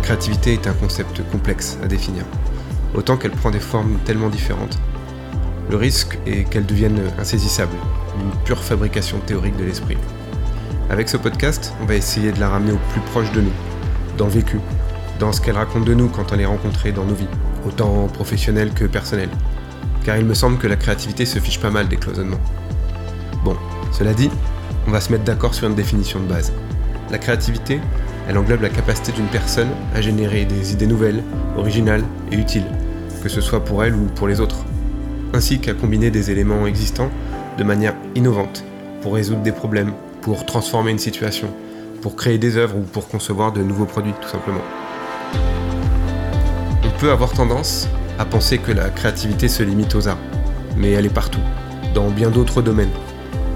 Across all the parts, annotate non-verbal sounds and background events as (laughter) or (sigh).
la créativité est un concept complexe à définir, autant qu'elle prend des formes tellement différentes. Le risque est qu'elle devienne insaisissable, une pure fabrication théorique de l'esprit. Avec ce podcast, on va essayer de la ramener au plus proche de nous, dans le vécu, dans ce qu'elle raconte de nous quand on est rencontré dans nos vies, autant professionnelles que personnelles. Car il me semble que la créativité se fiche pas mal des cloisonnements. Bon, cela dit, on va se mettre d'accord sur une définition de base. La créativité, elle englobe la capacité d'une personne à générer des idées nouvelles, originales et utiles, que ce soit pour elle ou pour les autres, ainsi qu'à combiner des éléments existants de manière innovante pour résoudre des problèmes pour transformer une situation, pour créer des œuvres ou pour concevoir de nouveaux produits tout simplement. On peut avoir tendance à penser que la créativité se limite aux arts, mais elle est partout, dans bien d'autres domaines.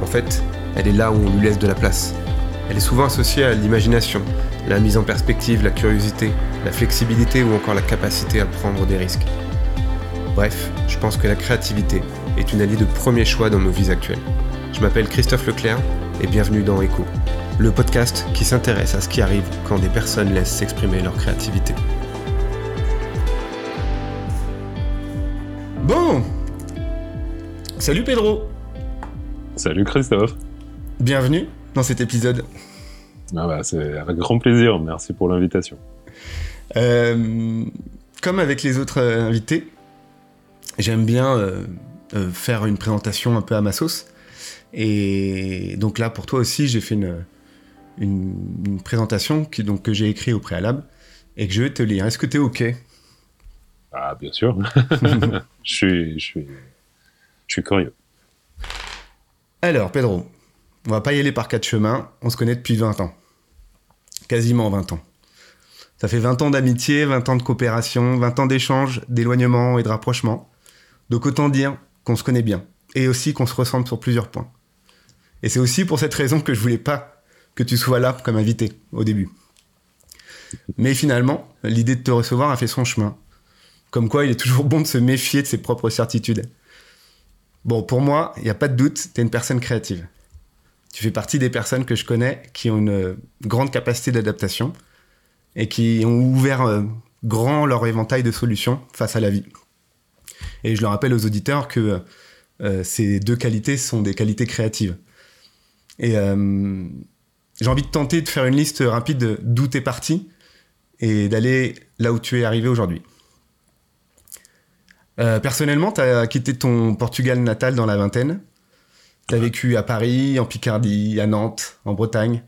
En fait, elle est là où on lui laisse de la place. Elle est souvent associée à l'imagination, la mise en perspective, la curiosité, la flexibilité ou encore la capacité à prendre des risques. Bref, je pense que la créativité est une alliée de premier choix dans nos vies actuelles. Je m'appelle Christophe Leclerc et bienvenue dans Echo, le podcast qui s'intéresse à ce qui arrive quand des personnes laissent s'exprimer leur créativité. Bon Salut Pedro Salut Christophe Bienvenue dans cet épisode. Ah bah, c'est avec grand plaisir, merci pour l'invitation. Euh, comme avec les autres euh, invités, j'aime bien euh, faire une présentation un peu à ma sauce. Et donc là, pour toi aussi, j'ai fait une, une, présentation qui, donc, que j'ai écrite au préalable et que je vais te lire. Est-ce que tu es OK? Ah, bien sûr. (laughs) je, suis, je, suis, je suis curieux. Alors, Pedro, on va pas y aller par quatre chemins. On se connaît depuis 20 ans. Quasiment 20 ans. Ça fait 20 ans d'amitié, 20 ans de coopération, 20 ans d'échanges, d'éloignement et de rapprochement. Donc autant dire qu'on se connaît bien. Et aussi qu'on se ressemble sur plusieurs points. Et c'est aussi pour cette raison que je voulais pas que tu sois là comme invité au début. Mais finalement, l'idée de te recevoir a fait son chemin. Comme quoi, il est toujours bon de se méfier de ses propres certitudes. Bon, pour moi, il n'y a pas de doute, tu es une personne créative. Tu fais partie des personnes que je connais qui ont une grande capacité d'adaptation et qui ont ouvert euh, grand leur éventail de solutions face à la vie. Et je le rappelle aux auditeurs que euh, ces deux qualités sont des qualités créatives. Et euh, j'ai envie de tenter de faire une liste rapide d'où tu es parti et d'aller là où tu es arrivé aujourd'hui. Euh, personnellement, tu as quitté ton Portugal natal dans la vingtaine. Tu as vécu à Paris, en Picardie, à Nantes, en Bretagne,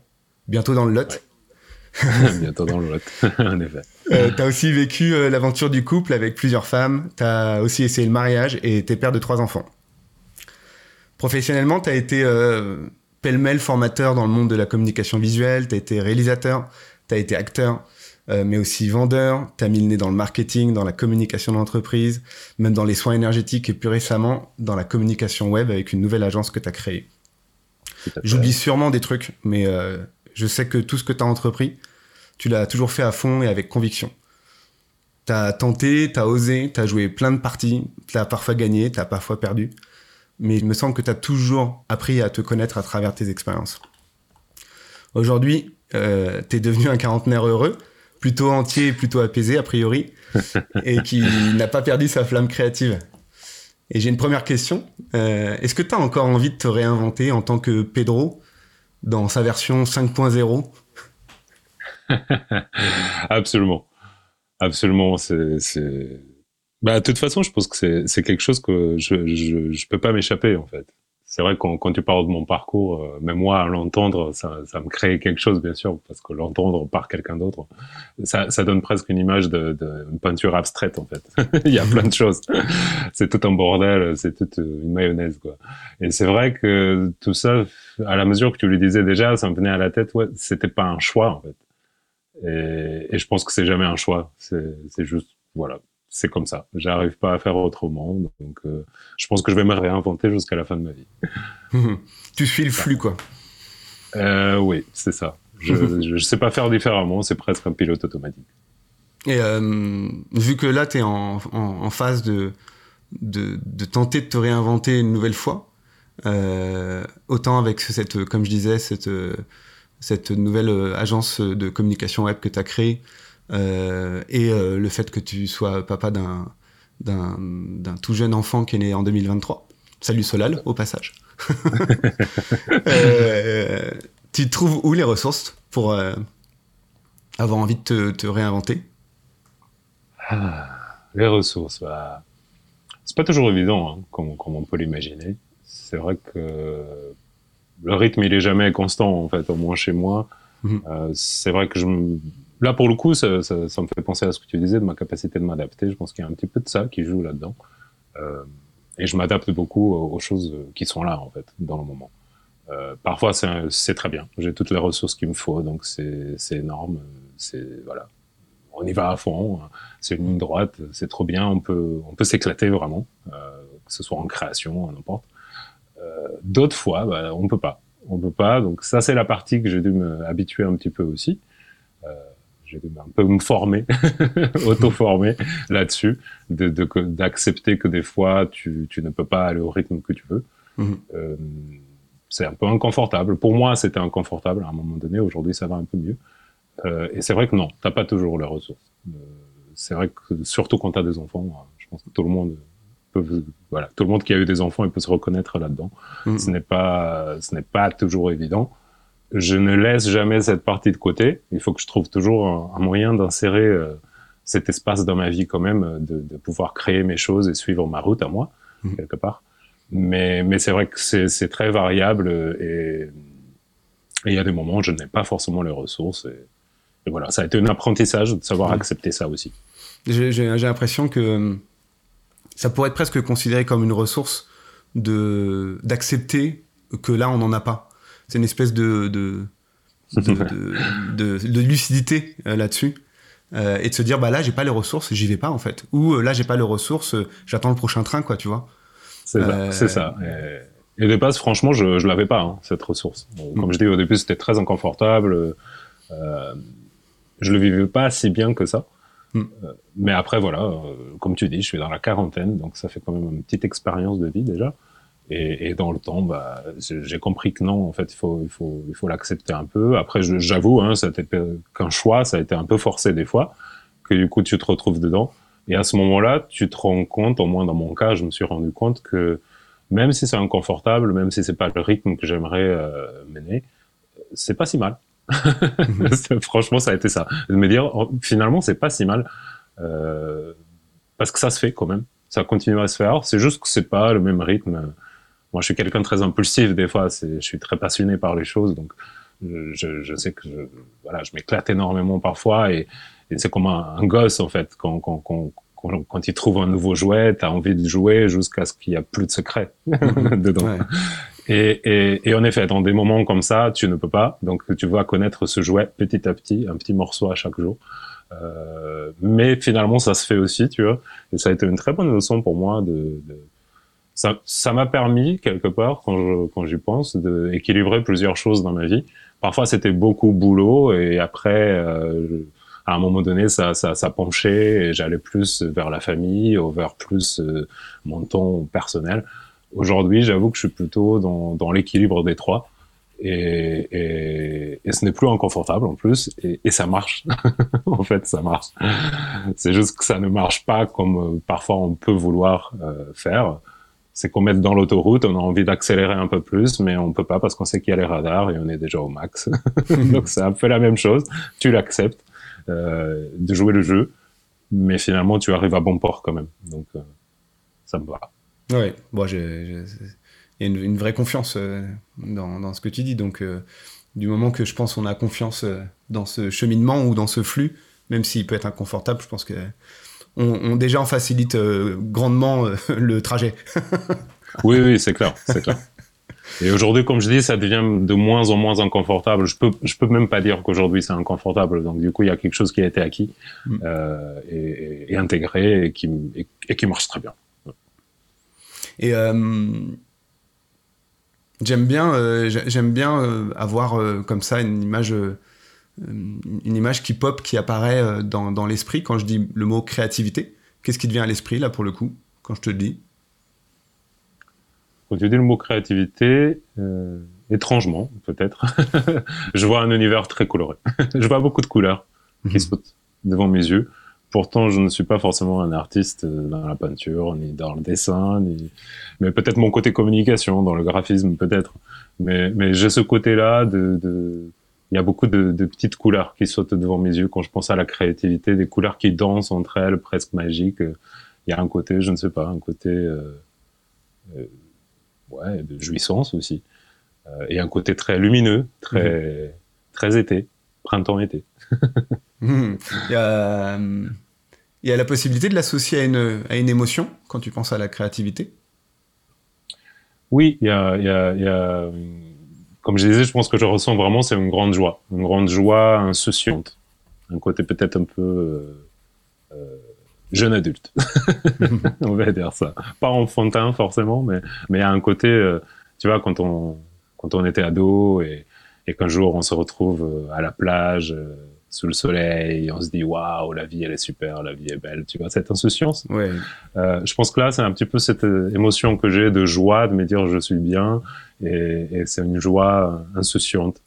bientôt dans le Lot. (laughs) bientôt dans le Lot, (laughs) en effet. Euh, tu as aussi vécu l'aventure du couple avec plusieurs femmes. Tu as aussi essayé le mariage et tu es père de trois enfants. Professionnellement, tu as été pêle-mêle formateur dans le monde de la communication visuelle, tu as été réalisateur, tu as été acteur, euh, mais aussi vendeur, tu as mis le nez dans le marketing, dans la communication d'entreprise, même dans les soins énergétiques et plus récemment dans la communication web avec une nouvelle agence que tu as créée. J'oublie sûrement des trucs, mais euh, je sais que tout ce que tu as entrepris, tu l'as toujours fait à fond et avec conviction. Tu as tenté, tu as osé, tu as joué plein de parties, tu as parfois gagné, tu as parfois perdu mais il me semble que tu as toujours appris à te connaître à travers tes expériences. Aujourd'hui, euh, tu es devenu un quarantenaire heureux, plutôt entier, plutôt apaisé a priori, (laughs) et qui n'a pas perdu sa flamme créative. Et j'ai une première question. Euh, est-ce que tu as encore envie de te réinventer en tant que Pedro dans sa version 5.0 (laughs) Absolument. Absolument. C'est bah, de toute façon, je pense que c'est quelque chose que je, je peux pas m'échapper, en fait. C'est vrai quand, quand tu parles de mon parcours, euh, même moi, à l'entendre, ça, ça me crée quelque chose, bien sûr, parce que l'entendre par quelqu'un d'autre, ça, ça donne presque une image de, de une peinture abstraite, en fait. (laughs) Il y a plein de choses. c'est tout un bordel, c'est toute une mayonnaise, quoi. Et c'est vrai que tout ça, à la mesure que tu lui disais déjà, ça me venait à la tête, ouais, c'était pas un choix, en fait. Et, et je pense que c'est jamais un choix. C'est juste, voilà, c'est comme ça. J'arrive pas à faire autrement. Donc, euh, je pense que je vais me réinventer jusqu'à la fin de ma vie. (laughs) tu suis le flux, quoi. Euh, oui, c'est ça. Je (laughs) ne sais pas faire différemment. C'est presque un pilote automatique. Et euh, vu que là, tu es en, en, phase de, de, de, tenter de te réinventer une nouvelle fois, autant avec cette, comme je disais, cette, cette nouvelle agence de communication web que tu as créée, et le fait que tu sois papa d'un d'un tout jeune enfant qui est né en 2023. Salut Solal, au passage. (laughs) euh, tu trouves où les ressources pour euh, avoir envie de te, te réinventer? Ah, Les ressources, bah, c'est pas toujours évident, hein, comme, comme, on peut l'imaginer. C'est vrai que le rythme, il est jamais constant, en fait, au moins chez moi. Mhm. Euh, c'est vrai que je Là, pour le coup, ça, me fait penser à ce que tu disais de ma capacité de m'adapter. Je pense qu'il y a un petit peu de ça qui joue là-dedans. Euh, et je m'adapte beaucoup aux choses qui sont là, en fait, dans le moment. Euh, parfois, c'est très bien. J'ai toutes les ressources qu'il me faut, donc c'est énorme. C'est voilà, on y va à fond. C'est une ligne droite, c'est trop bien. On peut, on peut s'éclater vraiment, que ce soit en création, n'importe. Euh, D'autres fois, bah, on peut pas. On peut pas. Donc ça, c'est la partie que j'ai dû m'habituer un petit peu aussi. Euh, j'ai dû un peu me former, (laughs) auto-former là-dessus, d'accepter de, que des fois tu, tu, ne peux pas aller au rythme que tu veux. Mhm. Euh, c'est un peu inconfortable. Pour moi, c'était inconfortable à un moment donné. Aujourd'hui, ça va un peu mieux. Euh, et c'est vrai que non, t'as pas toujours les ressources. C'est vrai que surtout quand tu as des enfants, je pense que tout le monde voilà, tout le monde qui a eu des enfants, il peut se reconnaître là-dedans. Mhm. Ce n'est pas, ce n'est pas toujours évident je ne laisse jamais cette partie de côté. Il faut que je trouve toujours un, moyen d'insérer euh, cet espace dans ma vie quand même, euh, de, de, pouvoir créer mes choses et suivre ma route à moi, mmh. quelque part. Mais, mais c'est vrai que c'est très variable et il y a des moments où je n'ai pas forcément les ressources. Et, voilà, ça a été un apprentissage de savoir mmh. accepter ça aussi. J'ai l'impression que ça pourrait être presque considéré comme une ressource de d'accepter que là on n'en a pas c'est une espèce de, de, de, lucidité euh, là-dessus. Euh, et de se dire, bah là, j'ai pas les ressources, j'y vais pas en fait. Ou euh, là, j'ai pas les ressources, j'attends le prochain train, quoi, tu vois. C'est ça. ça. Et, de base, franchement, je, je l'avais pas, hein, cette ressource. Comme mm. je dis au début, c'était très inconfortable. je le vivais pas si bien que ça. Mm. mais après, voilà, comme tu dis, je suis dans la quarantaine, donc ça fait quand même une petite expérience de vie déjà. Et, et, dans le temps, bah, j'ai compris que non, en fait, il faut, il faut, il faut l'accepter un peu. Après, j'avoue, hein, ça qu'un choix, ça a été un peu forcé des fois, que du coup, tu te retrouves dedans. Et à ce moment-là, tu te rends compte, au moins dans mon cas, je me suis rendu compte que même si c'est inconfortable, même si c'est pas le rythme que j'aimerais euh, mener, c'est pas si mal. (laughs) Franchement, ça a été ça. De me dire, finalement, c'est pas si mal. Euh, parce que ça se fait quand même. Ça continue à se faire. C'est juste que c'est pas le même rythme moi, je suis quelqu'un très impulsif des fois. Je suis très passionné par les choses, donc je, sais que je, voilà, je m'éclate énormément parfois et, et c'est comme un, gosse en fait. Quand, quand, quand, quand, il trouve un nouveau jouet, tu as envie de jouer jusqu'à ce qu'il n'y a plus de secret (laughs) dedans. Et, et, et, en effet, dans des moments comme ça, tu ne peux pas. Donc, tu vas connaître ce jouet petit à petit, un petit morceau à chaque jour. Euh, mais finalement, ça se fait aussi, tu vois. Et ça a été une très bonne leçon pour moi de, de ça m'a permis quelque part quand quand j'y pense d'équilibrer plusieurs choses dans ma vie. Parfois c'était beaucoup boulot et après euh, à un moment donné ça, ça, ça penchait et j'allais plus vers la famille ou vers plus euh, mon temps personnel. Aujourd'hui j'avoue que je suis plutôt dans, dans l'équilibre des trois. Et, et, et, ce n'est plus inconfortable en plus et, et ça marche (laughs) en fait ça marche c'est juste que ça ne marche pas comme euh, parfois on peut vouloir euh, faire c'est qu'on met dans l'autoroute, on a envie d'accélérer un peu plus, mais on peut pas parce qu'on sait qu'il y a les radars et on est déjà au max. (laughs) Donc c'est un peu la même chose. Tu l'acceptes euh, de jouer le jeu, mais finalement tu arrives à bon port quand même. Donc euh, ça me va. Oui, bon, il y a une, vraie confiance euh, dans, dans, ce que tu dis. Donc euh, du moment que je pense qu'on a confiance euh, dans ce cheminement ou dans ce flux, même s'il peut être inconfortable, je pense que on, déjà on facilite euh, grandement euh, le trajet. (laughs) oui, oui, c'est clair, c'est clair. Et aujourd'hui, comme je dis, ça devient de moins en moins inconfortable. Je peux, je peux même pas dire qu'aujourd'hui c'est inconfortable. Donc du coup, il y a quelque chose qui a été acquis mm. euh, et, et, intégré et qui, et, qui marche très bien. Et j'aime bien, j'aime bien avoir comme ça une image une image qui pop, qui apparaît euh, dans, dans l'esprit quand je dis le mot créativité. Qu'est-ce qui te vient à l'esprit, là, pour le coup, quand je te le dis? Quand tu dis le mot créativité, euh, étrangement, peut-être, (laughs) je vois un univers très coloré. (laughs) je vois beaucoup de couleurs qui, mm-hmm. sautent, devant mes yeux. Pourtant, je ne suis pas forcément un artiste dans la peinture, ni dans le dessin, ni... mais peut-être mon côté communication, dans le graphisme, peut-être. Mais, mais j'ai ce côté-là de, de, il y a beaucoup de, de, petites couleurs qui sautent devant mes yeux quand je pense à la créativité, des couleurs qui dansent entre elles, presque magiques. Il y a un côté, je ne sais pas, un côté euh, euh, ouais, de jouissance aussi, euh, et un côté très lumineux, très, mmh. très été, printemps-été. (laughs) il, y a, il y a la possibilité de l'associer à une, émotion quand tu penses à la créativité? Oui, il y a, comme je disais, je pense que je ressens vraiment, c'est une grande joie, une grande joie insouciante, un côté peut-être un peu euh, euh, jeune adulte, (laughs) on va dire ça. Pas enfantin forcément, mais il y a un côté, euh, tu vois, quand on était ado et, qu'un jour on se retrouve euh, à la plage euh, sous le soleil, on se dit waouh, la vie elle est super, la vie est belle, tu vois, cette insouciance. Ouais. Euh, je pense que là, c'est un petit peu cette émotion que j'ai de joie, de me dire je suis bien, et, et c'est une joie insouciante.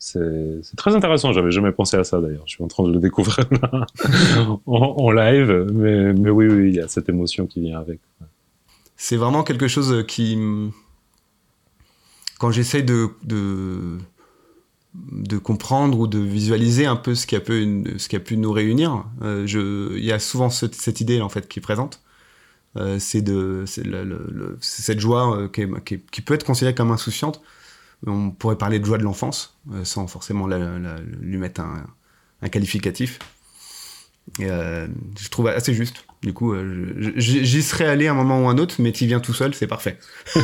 C'est très intéressant, j'avais jamais pensé à ça d'ailleurs, je suis en train de le découvrir là, (laughs) en, en, live, mais, mais oui, oui, il y a cette émotion qui vient avec. C'est vraiment quelque chose qui, quand j'essaye de, de de comprendre ou de visualiser un peu ce qui a pu, ce qui a pu nous réunir. Euh, il y a souvent cette, idée en fait qui est présente. Euh, c'est de, cette joie euh, qui, peut être considérée comme insouciante. On pourrait parler de joie de l'enfance sans forcément lui mettre un, qualificatif. Je trouve assez juste. Du coup, euh, j'y serais allé un moment ou un autre, mais tu viens tout seul, c'est parfait. (laughs)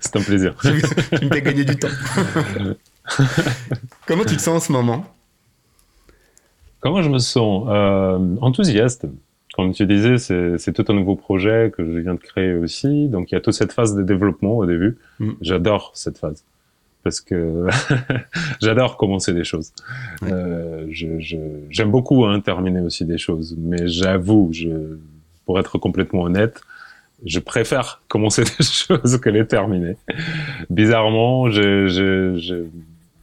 c'est un plaisir. tu, tu me fais gagner du temps. (laughs) Comment tu te sens en ce moment? Comment je me sens? Euh, Enthousiaste. Comme tu disais, c'est tout un nouveau projet que je viens de créer aussi. Donc il y a toute cette phase de développement au début. Mm. J'adore cette phase parce que (laughs) j'adore commencer des choses. Ouais. Euh, j'aime je, beaucoup hein, terminer aussi des choses, mais j'avoue, je, pour être complètement honnête, je préfère (laughs) commencer des choses que les terminer. Bizarrement, je,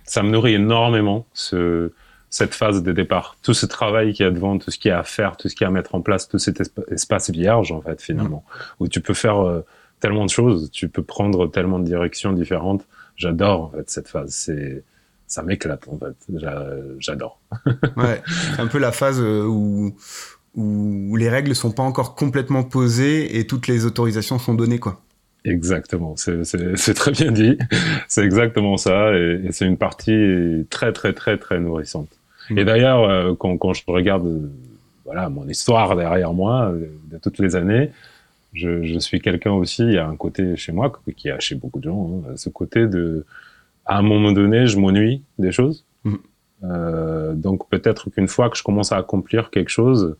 ça me nourrit énormément ce, cette phase de départ, tout ce travail qu'il y a devant, tout ce qu'il y a à faire, tout ce qu'il y a à mettre en place, tout cet espace vierge en fait finalement, mmh. où tu peux faire euh, tellement de choses, tu peux prendre tellement de directions différentes j'adore en fait cette phase. C'est ça m'éclate en fait. J'adore. (laughs) ouais, c'est un peu la phase euh, où où les règles sont pas encore complètement posées et toutes les autorisations sont données quoi. Exactement, c'est très bien dit. (laughs) C'est exactement ça, et, et c'est une partie très très très très nourrissante. Mmh. Et d'ailleurs, euh, quand, quand, je regarde, euh, voilà, mon histoire derrière moi de toutes les années, je, je suis quelqu'un aussi, il y a un côté chez moi, qui a chez beaucoup de gens, hein, ce côté de, à un moment donné, je m'ennuie des choses. Mmh. Euh, donc peut-être qu'une fois que je commence à accomplir quelque chose,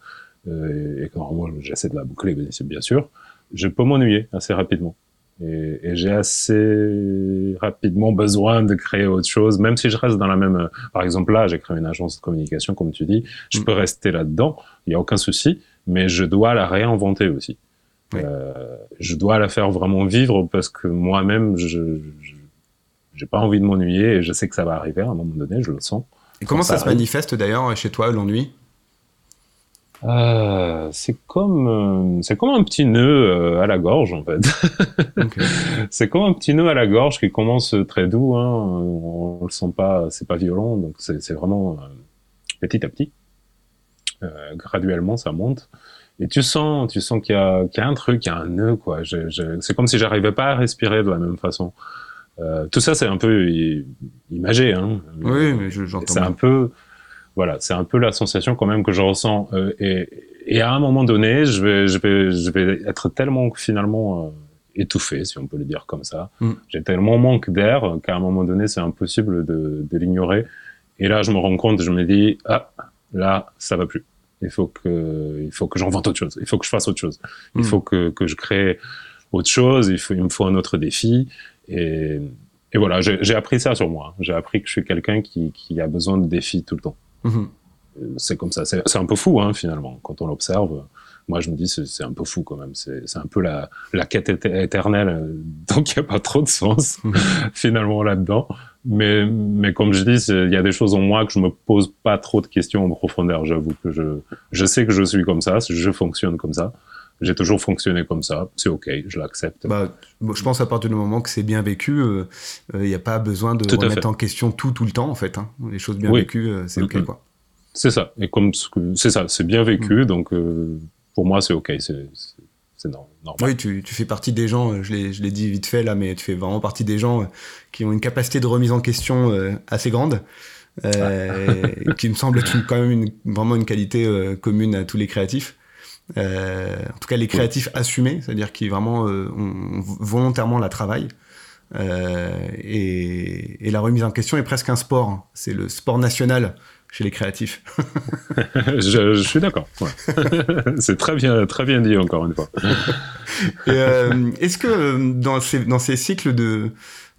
euh, et que moi j'essaie de la boucler, bien sûr, je peux m'ennuyer assez rapidement. Et, et j'ai assez rapidement besoin de créer autre chose, même si je reste dans la même. Par exemple, là, j'ai créé une agence de communication, comme tu dis. Je mmh. peux rester là-dedans, il y a aucun souci, mais je dois la réinventer aussi. Oui. Euh, je dois la faire vraiment vivre parce que moi-même, je j'ai pas envie de m'ennuyer et je sais que ça va arriver à un moment donné, je le sens. Et comment ça, ça se manifeste d'ailleurs chez toi l'ennui? Euh, c'est comme euh, c'est comme un petit nœud euh, à la gorge en fait. Okay. (laughs) c'est comme un petit nœud à la gorge qui commence très doux, hein, on, on le sent pas, c'est pas violent, donc c'est vraiment euh, petit à petit, euh, graduellement ça monte. Et tu sens, tu sens qu'il y, qu y, a un truc, il y a un nœud, quoi. Je, je, c'est comme si j'arrivais pas à respirer de la même façon. Euh, tout ça, c'est un peu imagé, hein. Oui, mais j'entends. C'est un peu, voilà, c'est un peu la sensation quand même que je ressens. Euh, et, et, à un moment donné, je vais, je vais, je vais être tellement finalement euh, étouffé, si on peut le dire comme ça. Mm. J'ai tellement manque d'air qu'à un moment donné, c'est impossible de, de l'ignorer. Et là, je me rends compte, je me dis, ah, là, ça va plus. Il faut que, il faut que j'invente autre chose. Il faut que je fasse autre chose. Il mmh. faut que, que je crée autre chose. Il faut, il me faut un autre défi. Et, et voilà, j'ai appris ça sur moi. J'ai appris que je suis quelqu'un qui, qui a besoin de défis tout le temps. Mmh. C'est comme ça. C'est un peu fou, hein, finalement, quand on l'observe. Moi, je me dis, c'est un peu fou quand même. C'est un peu la, la quête éternelle. (laughs) Donc, il n'y a pas trop de sens, mmh. finalement, là-dedans. Mais, mais comme je dis, il y a des choses en moi que je me pose pas trop de questions en profondeur. J'avoue que je, je sais que je suis comme ça, je fonctionne comme ça. J'ai toujours fonctionné comme ça, c'est ok, je l'accepte. Bah, je pense à partir du moment que c'est bien vécu, il euh, n'y euh, a pas besoin de remettre en question tout tout le temps en fait. Hein. Les choses bien vécues, euh, c'est ok quoi. C'est ça, et comme c'est ça, c'est bien vécu, mm. donc euh, pour moi c'est ok, c'est normal. Oui, tu, tu, fais partie des gens, je l'ai dit vite fait là, mais tu fais vraiment partie des gens qui ont une capacité de remise en question assez grande. (laughs) qui me semble être quand même une, vraiment une qualité commune à tous les créatifs. Euh, en tout cas, les créatifs assumés, c'est-à-dire qui vraiment euh, ont, volontairement la travail euh, et, la remise en question est presque un sport. C'est le sport national chez les créatifs. (laughs) je, suis d'accord. (laughs) c'est très bien, très bien dit encore une fois. Est-ce que dans ces, dans ces cycles de,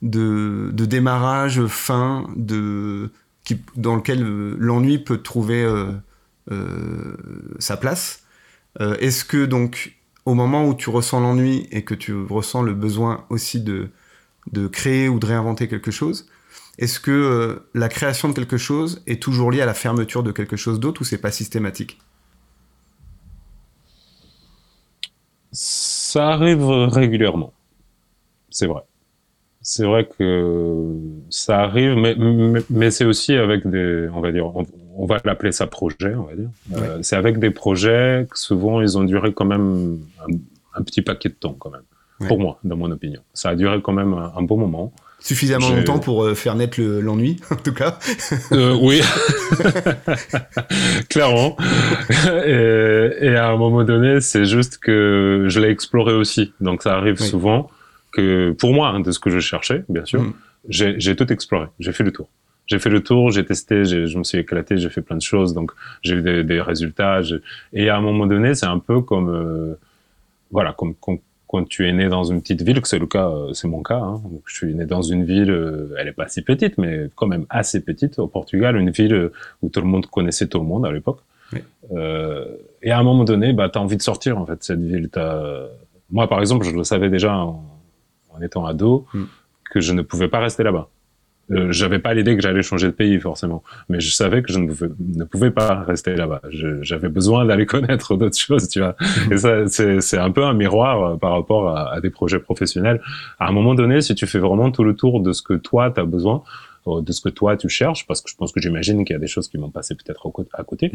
de, de démarrage, fin, de, qui, dans lequel l'ennui peut trouver sa place, euh, est-ce que donc au moment où tu ressens l'ennui et que tu ressens le besoin aussi de, de créer ou de réinventer quelque chose, est-ce que euh, la création de quelque chose est toujours liée à la fermeture de quelque chose d'autre ou c'est pas systématique? Ça arrive régulièrement, c'est vrai. C'est vrai que ça arrive, mais, mais, c'est aussi avec des, on va dire, on va l'appeler ça projet, on va dire. Euh, c'est avec des projets que souvent ils ont duré quand même un, petit paquet de temps quand même. Pour moi, dans mon opinion, ça a duré quand même un, bon moment. Suffisamment longtemps pour euh, faire naître l'ennui, (laughs) en tout cas. Euh, oui, (laughs) clairement. Et, à un moment donné, c'est juste que je l'ai exploré aussi. Donc ça arrive souvent que, pour moi, hein, de ce que je cherchais, bien sûr, mm. j'ai tout exploré. J'ai fait le tour j'ai fait le tour, j'ai testé, je me suis éclaté, j'ai fait plein de choses, donc j'ai eu des, des résultats. Et à un moment donné, c'est un peu comme, euh, voilà, comme, quand tu es né dans une petite ville, que c'est le cas, euh, c'est mon cas. Hein. je suis né dans une ville, euh, elle est pas si petite, mais quand même assez petite au Portugal, une ville où tout le monde connaissait tout le monde à l'époque. Euh, et à un moment donné, bah, tu as envie de sortir en fait cette ville. As... Moi, par exemple, je le savais déjà en, en étant ado mm. que je ne pouvais pas rester là-bas. Euh, j'avais pas l'idée que j'allais changer de pays forcément, mais je savais que je ne pouvais, pas rester là-bas. J'avais besoin d'aller (laughs) connaître d'autres choses, tu vois. Et ça, c'est un peu un miroir euh, par rapport à, à, des projets professionnels. À un moment donné, si tu fais vraiment tout le tour de ce que toi tu as besoin, euh, de ce que toi tu cherches, parce que je pense que j'imagine qu'il y a des choses qui m'ont passé peut-être à côté,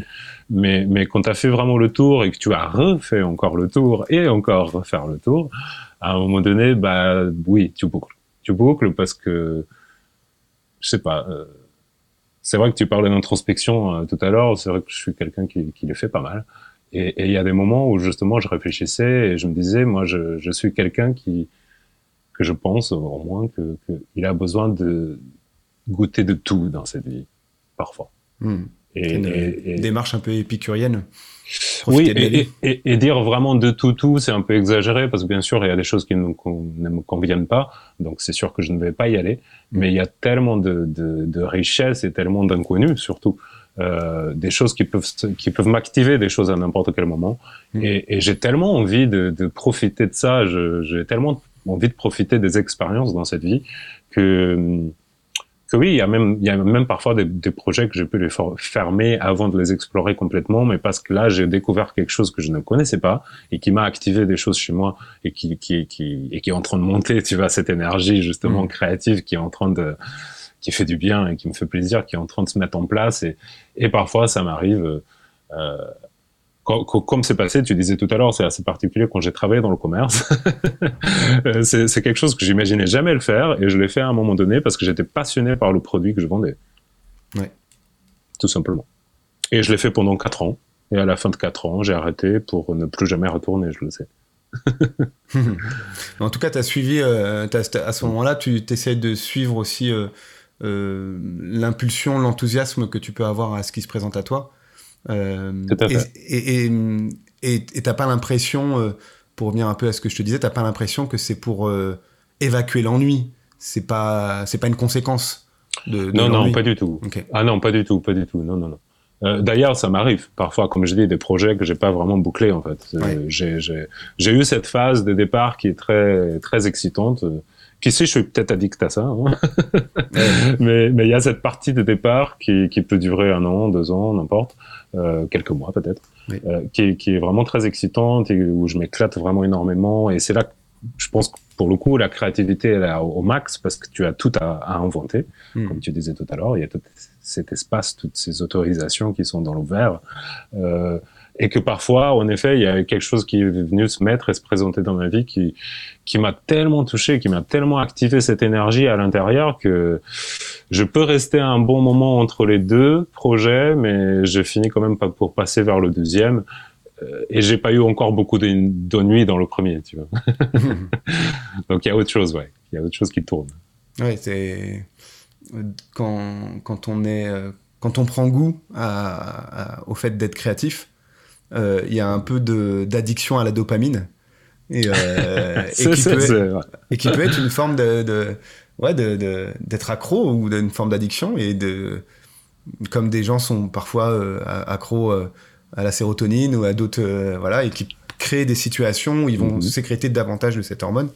mais, mais quand tu as fait vraiment le tour et que tu as refait encore le tour et encore refaire le tour, à un moment donné, bah oui, tu boucles. Tu boucles parce que je sais pas. Euh, c'est vrai que tu parlais d'introspection euh, tout à l'heure. C'est vrai que je suis quelqu'un qui, le fait pas mal. Et il y a des moments où justement je réfléchissais et je me disais, moi, je, suis quelqu'un qui que je pense au moins que qu'il a besoin de goûter de tout dans cette vie, parfois. Hmm. Et, une et, démarche un peu épicurienne. Oui, et, et, dire vraiment de tout, tout, c'est un peu exagéré parce que bien sûr, il y a des choses qui ne me conviennent pas, donc c'est sûr que je ne vais pas y aller. Mm. Mais il y a tellement de, de, de richesses et tellement d'inconnus, surtout, euh, des choses qui peuvent qui peuvent m'activer, des choses à n'importe quel moment. Mm. Et, et j'ai tellement envie de, de, profiter de ça, j'ai tellement envie de profiter des expériences dans cette vie que oui, il y a même, il y a même parfois des, des projets que j'ai pu les fermer avant de les explorer complètement, mais parce que là, j'ai découvert quelque chose que je ne connaissais pas et qui m'a activé des choses chez moi et qui, qui, qui, et qui est en train de monter, tu vois, cette énergie justement mm. créative qui est en train de, qui fait du bien et qui me fait plaisir, qui est en train de se mettre en place et, et parfois ça m'arrive, euh, comme c'est passé, tu disais tout à l'heure, c'est assez particulier quand j'ai travaillé dans le commerce. (laughs) Euh, c'est quelque chose que j'imaginais jamais le faire et je l'ai fait à un moment donné parce que j'étais passionné par le produit que je vendais. Ouais. Tout simplement. Et je l'ai fait pendant quatre ans. Et à la fin de quatre ans, j'ai arrêté pour ne plus jamais retourner, je le sais. (laughs) en tout cas, tu as suivi, euh, à ce moment-là, tu essaies de suivre aussi euh, l'impulsion, l'enthousiasme que tu peux avoir à ce qui se présente à toi. Euh, et et t'as pas l'impression, euh, pour revenir un peu à ce que je te disais, t'as pas l'impression que c'est pour euh, évacuer l'ennui. C'est pas, c'est pas une conséquence de, non, non, pas du tout. Ah non, pas du tout, pas du tout. Non, non, non. Euh, D'ailleurs, ça m'arrive parfois, comme je dis, des projets que j'ai pas vraiment bouclés en fait. J'ai eu cette phase de départ qui est très très excitante, qui sait, je suis peut-être addict à ça. Hein. (laughs) mais mais il y a cette partie de départ qui, qui peut durer un an, deux ans, n'importe, euh, quelques mois peut-être, euh, qui, qui, est vraiment très excitante et où je m'éclate vraiment énormément. Et c'est là, je pense que pour le coup, la créativité elle est au max parce que tu as tout à, à inventer, hmm. comme tu disais tout à l'heure. Il y a tout cet espace, toutes ces autorisations qui sont dans l'ouvert. Euh, et que parfois, en effet, il y a quelque chose qui est venu se mettre et se présenter dans ma vie qui qui m'a tellement touché, qui m'a tellement activé cette énergie à l'intérieur que je peux rester un bon moment entre les deux projets, mais je finis quand même pas pour passer vers le deuxième. Euh, et j'ai pas eu encore beaucoup d'ennuis dans le premier, tu vois. (laughs) Donc il y a autre chose, ouais. Il y a autre chose qui tourne. Ouais, c'est quand quand on est euh, quand on prend goût à, au fait d'être créatif, il y a un peu d'addiction à la dopamine. Et, euh, (laughs) et, qui peut être, et, qui peut être, une forme de, de ouais, d'être accro ou d'une forme d'addiction. Et de, comme des gens sont parfois euh, accros à la sérotonine ou à d'autres. voilà, et qui créent des situations où ils vont mm-hmm. sécréter davantage de cette hormone.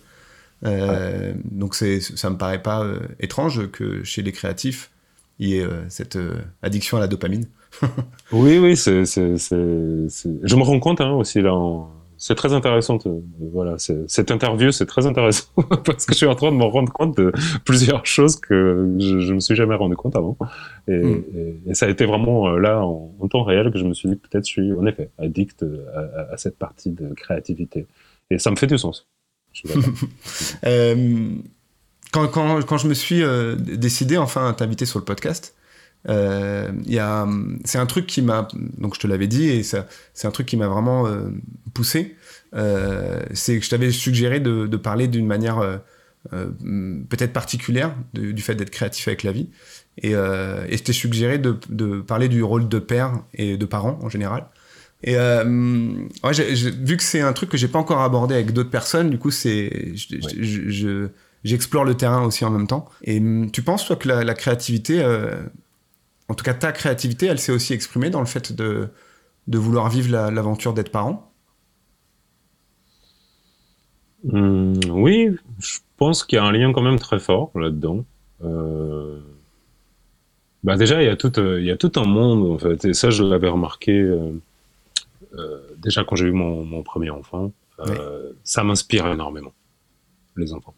Euh, Donc c'est, ça me paraît pas étrange que chez les créatifs, il y ait cette addiction à la dopamine. (laughs) oui, oui, c'est, je me rends compte hein, aussi là. C'est très intéressant. voilà, cette interview, c'est très intéressant (laughs) parce que je suis en train de me rendre compte de plusieurs choses que je, je me suis jamais rendu compte avant. Et, hmm. et, ça a été vraiment euh, là en, temps réel que je me suis dit peut-être je suis en effet addict à, à, cette partie de créativité. Et ça me fait du sens. (laughs) euh, quand, quand, quand, je me suis euh, décidé enfin à t'inviter sur le podcast, euh, c'est un truc qui m'a, donc je te l'avais dit, et c'est un truc qui m'a vraiment euh, poussé. Euh, c'est que je t'avais suggéré de, de parler d'une manière euh, peut-être particulière du fait d'être créatif avec la vie. Et, et je t'ai suggéré de, de, parler du rôle de père et de parent en général. Et ouais, vu que c'est un truc que j'ai pas encore abordé avec d'autres personnes, du coup, c'est, j'explore le terrain aussi en même temps. Et tu penses, toi, que la, la créativité, en tout cas ta créativité, elle s'est aussi exprimée dans le fait de, de vouloir vivre l'aventure d'être parent mmh, Oui, je pense qu'il y a un lien quand même très fort là-dedans. Euh... Bah déjà, il y, a tout, il y a tout un monde, en fait, et ça, je l'avais remarqué euh, euh, déjà quand j'ai eu mon, mon, premier enfant. Euh, ça m'inspire énormément, les enfants.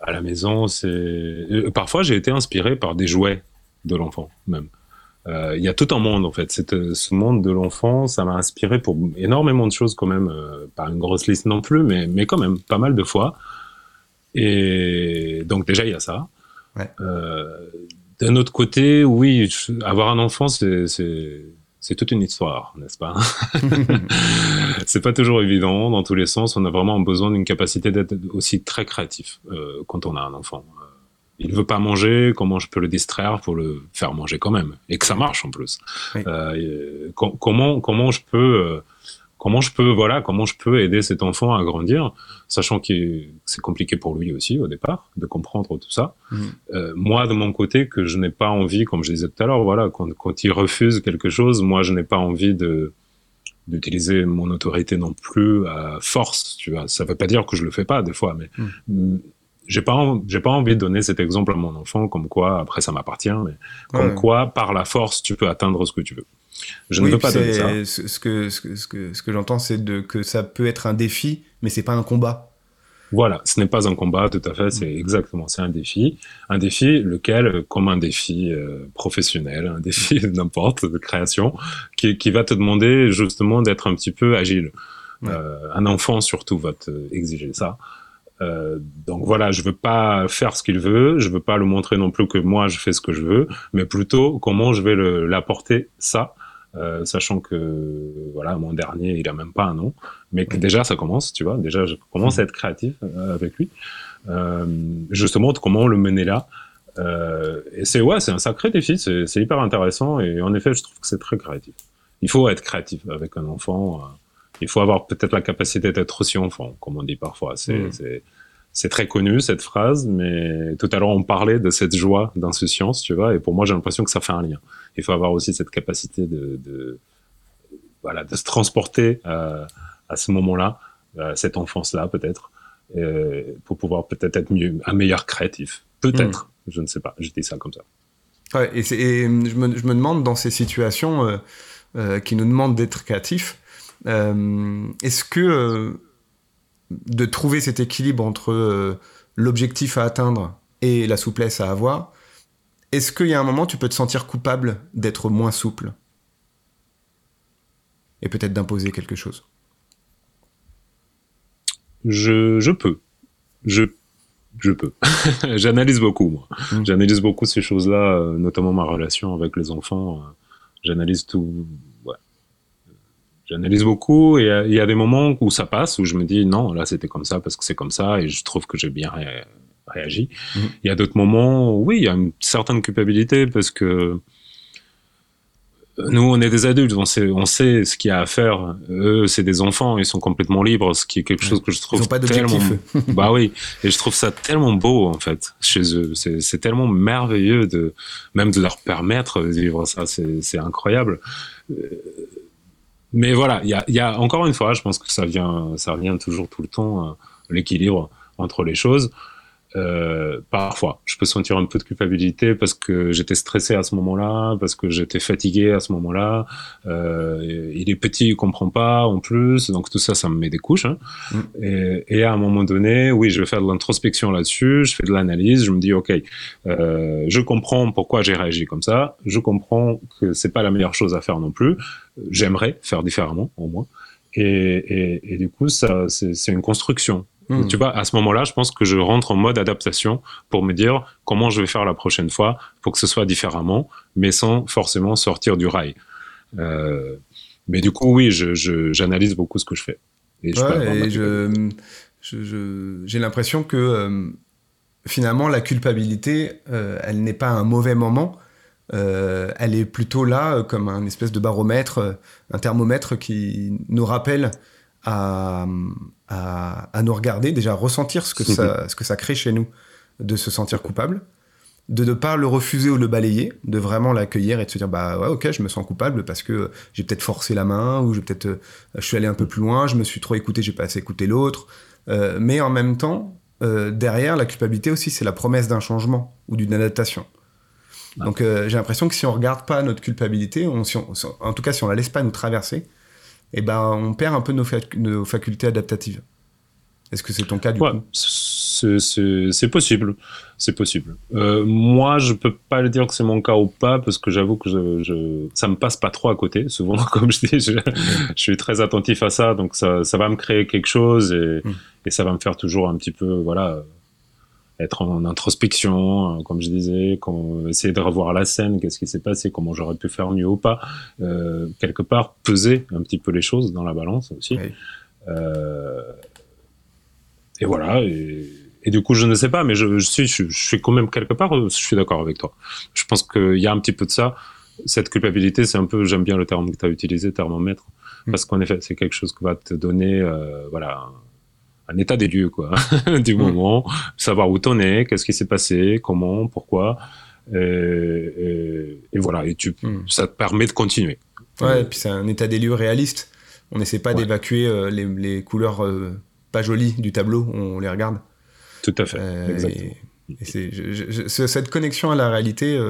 à la maison, c'est. Parfois, j'ai été inspiré par des jouets de l'enfant même. Euh, il y a tout un monde en fait. Cette, ce monde de l'enfant, ça m'a inspiré pour énormément de choses quand même, euh, pas une grosse liste non plus, mais, mais quand même pas mal de fois. Et donc déjà il y a ça. Ouais. Euh, D'un autre côté, oui, avoir un enfant, c'est c'est toute une histoire, n'est-ce pas? (laughs) (laughs) C'est pas toujours évident dans tous les sens. On a vraiment besoin d'une capacité d'être aussi très créatif euh, quand on a un enfant il veut pas manger, comment je peux le distraire pour le faire manger quand même? Et que ça marche en plus. Euh, comment comment je peux euh, comment je peux voilà comment je peux aider cet enfant à grandir, sachant que c'est compliqué pour lui aussi au départ de comprendre tout ça. Mm. Euh, moi de mon côté que je n'ai pas envie, comme je disais tout à l'heure, voilà quand, quand il refuse quelque chose, moi je n'ai pas envie de d'utiliser mon autorité non plus à force, tu vois. Ça veut pas dire que je le fais pas des fois, mais mm j'ai pas j'ai pas envie de donner cet exemple à mon enfant comme quoi après ça m'appartient mais comme quoi par la force tu peux atteindre ce que tu veux. Je ne veux pas donner ça. ce que ce que ce que, ce que j'entends c'est de que ça peut être un défi mais c'est pas un combat. Voilà ce n'est pas un combat tout à fait c'est exactement c'est un défi. Un défi lequel comme un défi euh, professionnel un défi (laughs) n'importe de création qui qui va te demander justement d'être un petit peu agile. Euh, un enfant surtout va te exiger ça euh, donc voilà, je veux pas faire ce qu'il veut, je veux pas le montrer non plus que moi je fais ce que je veux, mais plutôt comment je vais l'apporter ça, euh, sachant que voilà mon dernier il a même pas un nom, mais que déjà ça commence, tu vois, déjà je commence à être créatif euh, avec lui. Euh, justement comment le mener là. Et c'est ouais, c'est un sacré défi, c'est hyper intéressant et en effet je trouve que c'est très créatif. Il faut être créatif avec un enfant il faut avoir peut-être la capacité d'être aussi enfant, comme on dit parfois. Mm. C'est c'est très connu cette phrase, mais tout à l'heure on parlait de cette joie d'insouciance, tu vois, et pour moi j'ai l'impression que ça fait un lien. Il faut avoir aussi cette capacité de, de voilà de se transporter à, à ce moment-là, à cette enfance-là peut-être, pour pouvoir peut-être être mieux, un meilleur créatif. Peut-être, hmm. je ne sais pas. Je dis ça comme ça. Ouais, et, je, me, je, me, demande dans ces situations qui nous demandent d'être créatifs, est-ce que de trouver cet équilibre entre l'objectif à atteindre et la souplesse à avoir, est-ce qu'il y a un moment où tu peux te sentir coupable d'être moins souple Et peut-être d'imposer quelque chose? Je, je peux. Je, je peux. (laughs) J'analyse beaucoup, moi. Mmh. J'analyse beaucoup ces choses-là, euh, notamment ma relation avec les enfants. Euh, j'analyse tout. J'analyse beaucoup et il y, a des moments où ça passe, où je me dis non, là c'était comme ça parce que c'est comme ça et je trouve que j'ai bien réagi. Mmh. Il y a d'autres moments où oui, il y a une certaine culpabilité parce que nous, on est des adultes, on sait, on sait ce qu'il y a à faire. Eux, c'est des enfants, ils sont complètement libres, ce qui est quelque chose que je trouve ils ont pas tellement. (laughs) bah oui, et je trouve ça tellement beau en fait chez eux. C'est tellement merveilleux de même de leur permettre de vivre ça. C'est incroyable. Mais voilà, il y a, y encore une fois, je pense que ça vient, ça revient toujours tout le temps euh, l'équilibre entre les choses. Euh, parfois, je peux sentir un peu de culpabilité parce que j'étais stressé à ce moment-là, parce que j'étais fatigué à ce moment-là. Euh, il est petit, il comprend pas en plus, donc tout ça, ça me met des couches. Hein. Mm. Et, et, à un moment donné, oui, je vais faire de l'introspection là-dessus, je fais de l'analyse, je me dis, ok, euh, je comprends pourquoi j'ai réagi comme ça, je comprends que c'est pas la meilleure chose à faire non plus. J'aimerais faire différemment, au moins. Et, et, et, du coup, ça, c'est une construction. Hmm. Tu vois, à ce moment-là, je pense que je rentre en mode adaptation pour me dire comment je vais faire la prochaine fois pour que ce soit différemment, mais sans forcément sortir du rail. Euh, mais du coup, oui, j'analyse je, beaucoup ce que je fais. Et j'ai l'impression que euh, finalement, la culpabilité, euh, elle n'est pas un mauvais moment. elle est plutôt là comme un espèce de baromètre, un thermomètre qui nous rappelle à, à, nous regarder, déjà ressentir ce que, ça, ce que ça crée chez nous de se sentir coupable, de ne pas le refuser ou le balayer, de vraiment l'accueillir et de se dire bah ouais ok je me sens coupable parce que j'ai peut-être forcé la main ou j'ai peut-être euh, je suis allé un peu plus loin, je me suis trop écouté, j'ai pas assez écouté l'autre, euh, mais en même temps euh, derrière la culpabilité aussi c'est la promesse d'un changement ou d'une adaptation. Donc j'ai l'impression que si on regarde pas notre culpabilité, on, en tout cas si on la laisse pas nous traverser, eh ben, on perd un peu nos, nos facultés adaptatives. Est-ce que c'est ton cas du coup? C'est possible, c'est possible. Euh, moi, je peux pas le dire que c'est mon cas ou pas parce que j'avoue que je, je, ça me passe pas trop à côté. Souvent, (laughs) comme je dis, je, je suis très attentif à ça, donc ça, ça va me créer quelque chose et, hmm. et, ça va me faire toujours un petit peu, voilà, être en introspection, euh, comme je disais, essayer de revoir la scène, qu'est-ce qui s'est passé, comment j'aurais pu faire mieux ou pas, euh, quelque part peser un petit peu les choses dans la balance aussi. Euh, et voilà. Et, du coup, je ne sais pas, mais je, suis, je, suis quand même quelque part, je suis d'accord avec toi. Je pense qu'il y a un petit peu de ça. Cette culpabilité, c'est un peu, j'aime bien le terme que tu as utilisé, thermomètre, mm. parce qu'en effet, c'est quelque chose qui va te donner, voilà, un état des lieux quoi (laughs) du mm. moment, savoir où t'en es, qu'est-ce qui s'est passé, comment, pourquoi, et, voilà. Et tu, mm. ça te permet de continuer. Ouais, et puis c'est un état des lieux réaliste. On n'essaie pas d'évacuer euh, les, couleurs euh, pas jolies du tableau, on les regarde. Tout à fait. Euh, exactement. Et, cette connexion à la réalité,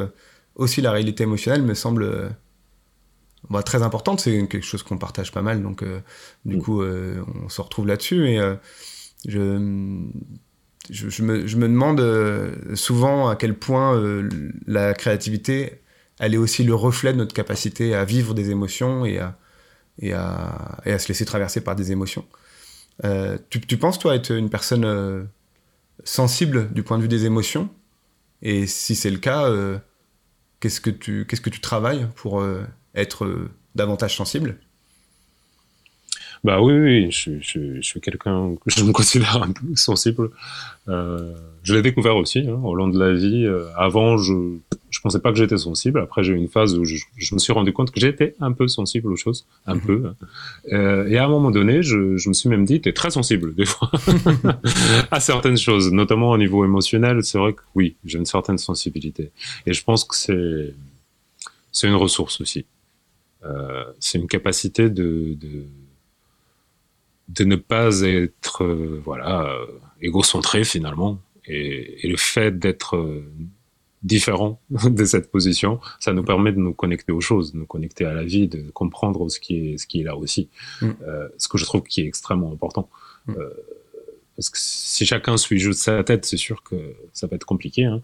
aussi la réalité émotionnelle, me semble bah, très importante. C'est quelque chose qu'on partage pas mal, donc du mm. coup, on se retrouve là-dessus. Et je, me, je, me, demande euh, souvent à quel point euh, la créativité, elle est aussi le reflet de notre capacité à vivre des émotions et à, et à, et à se laisser traverser par des émotions. Euh, tu, tu, penses, toi, être une personne sensible du point de vue des émotions? Et si c'est le cas, qu'est-ce que tu travailles pour être davantage sensible? Bah oui, oui, je, je, je suis quelqu'un que je (laughs) me considère un peu sensible. Euh, je l'ai découvert aussi hein, au long de la vie. Euh, avant, je je pensais pas que j'étais sensible. Après, j'ai eu une phase où je, je, me suis rendu compte que j'étais un peu sensible aux choses, un mhm. peu. Hein. Euh, et à un moment donné, je, je me suis même dit, t'es très sensible des fois (laughs) (laughs) à certaines choses, notamment au niveau émotionnel. C'est vrai que oui, j'ai une certaine sensibilité. Et je pense que c'est c'est une ressource aussi. Euh, c'est une capacité de, de de ne pas être euh, voilà égocentré finalement. Et, et le fait d'être euh, différent (laughs) de cette position, ça nous permet de nous connecter aux choses, de nous connecter à la vie, de comprendre ce qui est, ce qui est là aussi. Mm. Euh, ce que je trouve qui est extrêmement important. Mm. Euh, parce que si chacun suit juste sa tête, c'est sûr que ça va être compliqué. Hein.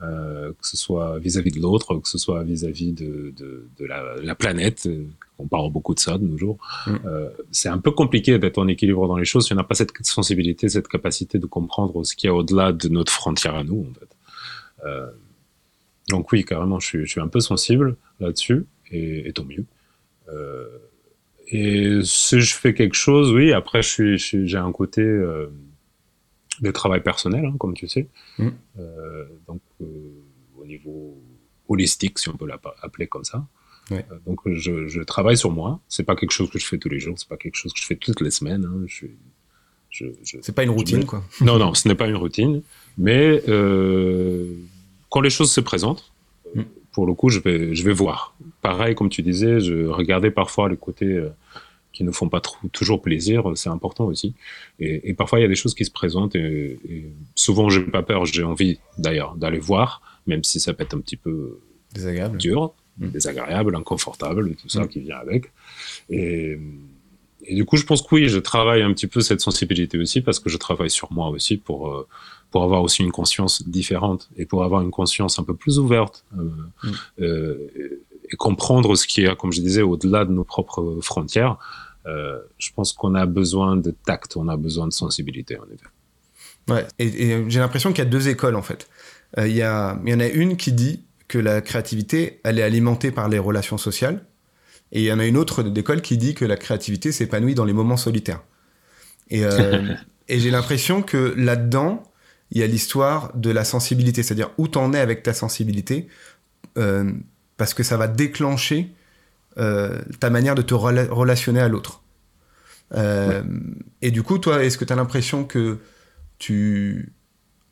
Euh, que ce soit vis-à-vis de l'autre, que ce soit vis-à-vis de, de, de la, la, planète. Euh, on parle beaucoup de ça de nos jours. Mm. Euh, c'est un peu compliqué d'être en équilibre dans les choses si on n'a pas cette sensibilité, cette capacité de comprendre ce qu'il y a au-delà de notre frontière à nous. En fait. Euh, donc oui, carrément, je suis, je suis un peu sensible là-dessus, et, et, tant mieux. Euh, et si je fais quelque chose, oui, après, je suis, j'ai un côté euh, de travail personnel, hein, comme tu sais. Mm. Euh, donc, euh, au niveau holistique, si on peut l'appeler comme ça. Ouais. Euh, donc, je, je, travaille sur moi. C'est pas quelque chose que je fais tous les jours. C'est pas quelque chose que je fais toutes les semaines. Hein. Je, je, je c'est pas une routine, quoi. (laughs) Non, non, ce n'est pas une routine. Mais euh, quand les choses se présentent, mm. pour le coup, je vais, je vais voir. Pareil, comme tu disais, je regardais parfois les côtés euh, qui ne font pas toujours plaisir, c'est important aussi. Et, et, parfois, il y a des choses qui se présentent et, et souvent, j'ai pas peur, j'ai envie d'ailleurs d'aller voir, même si ça peut être un petit peu désagréable, dur, mm. désagréable, inconfortable, tout ça mm. qui vient avec. Et, et, du coup, je pense que oui, je travaille un petit peu cette sensibilité aussi parce que je travaille sur moi aussi pour euh, pour avoir aussi une conscience différente et pour avoir une conscience un peu plus ouverte euh, mm. euh, et comprendre ce qui est, comme je disais, au-delà de nos propres frontières. Euh, je pense qu'on a besoin de tact, on a besoin de sensibilité, en effet. Ouais, et, et j'ai l'impression qu'il y a deux écoles, en fait. Euh, il y, a, il y en a une qui dit que la créativité, elle est alimentée par les relations sociales, et il y en a une autre d'école qui dit que la créativité s'épanouit dans les moments solitaires. Et, euh, (laughs) et j'ai l'impression que là-dedans, il y a l'histoire de la sensibilité, c'est-à-dire où t'en es avec ta sensibilité, euh, parce que ça va déclencher euh, ta manière de te rela relationner à l'autre. Euh, ouais. Et du coup, toi, est-ce que tu as l'impression que tu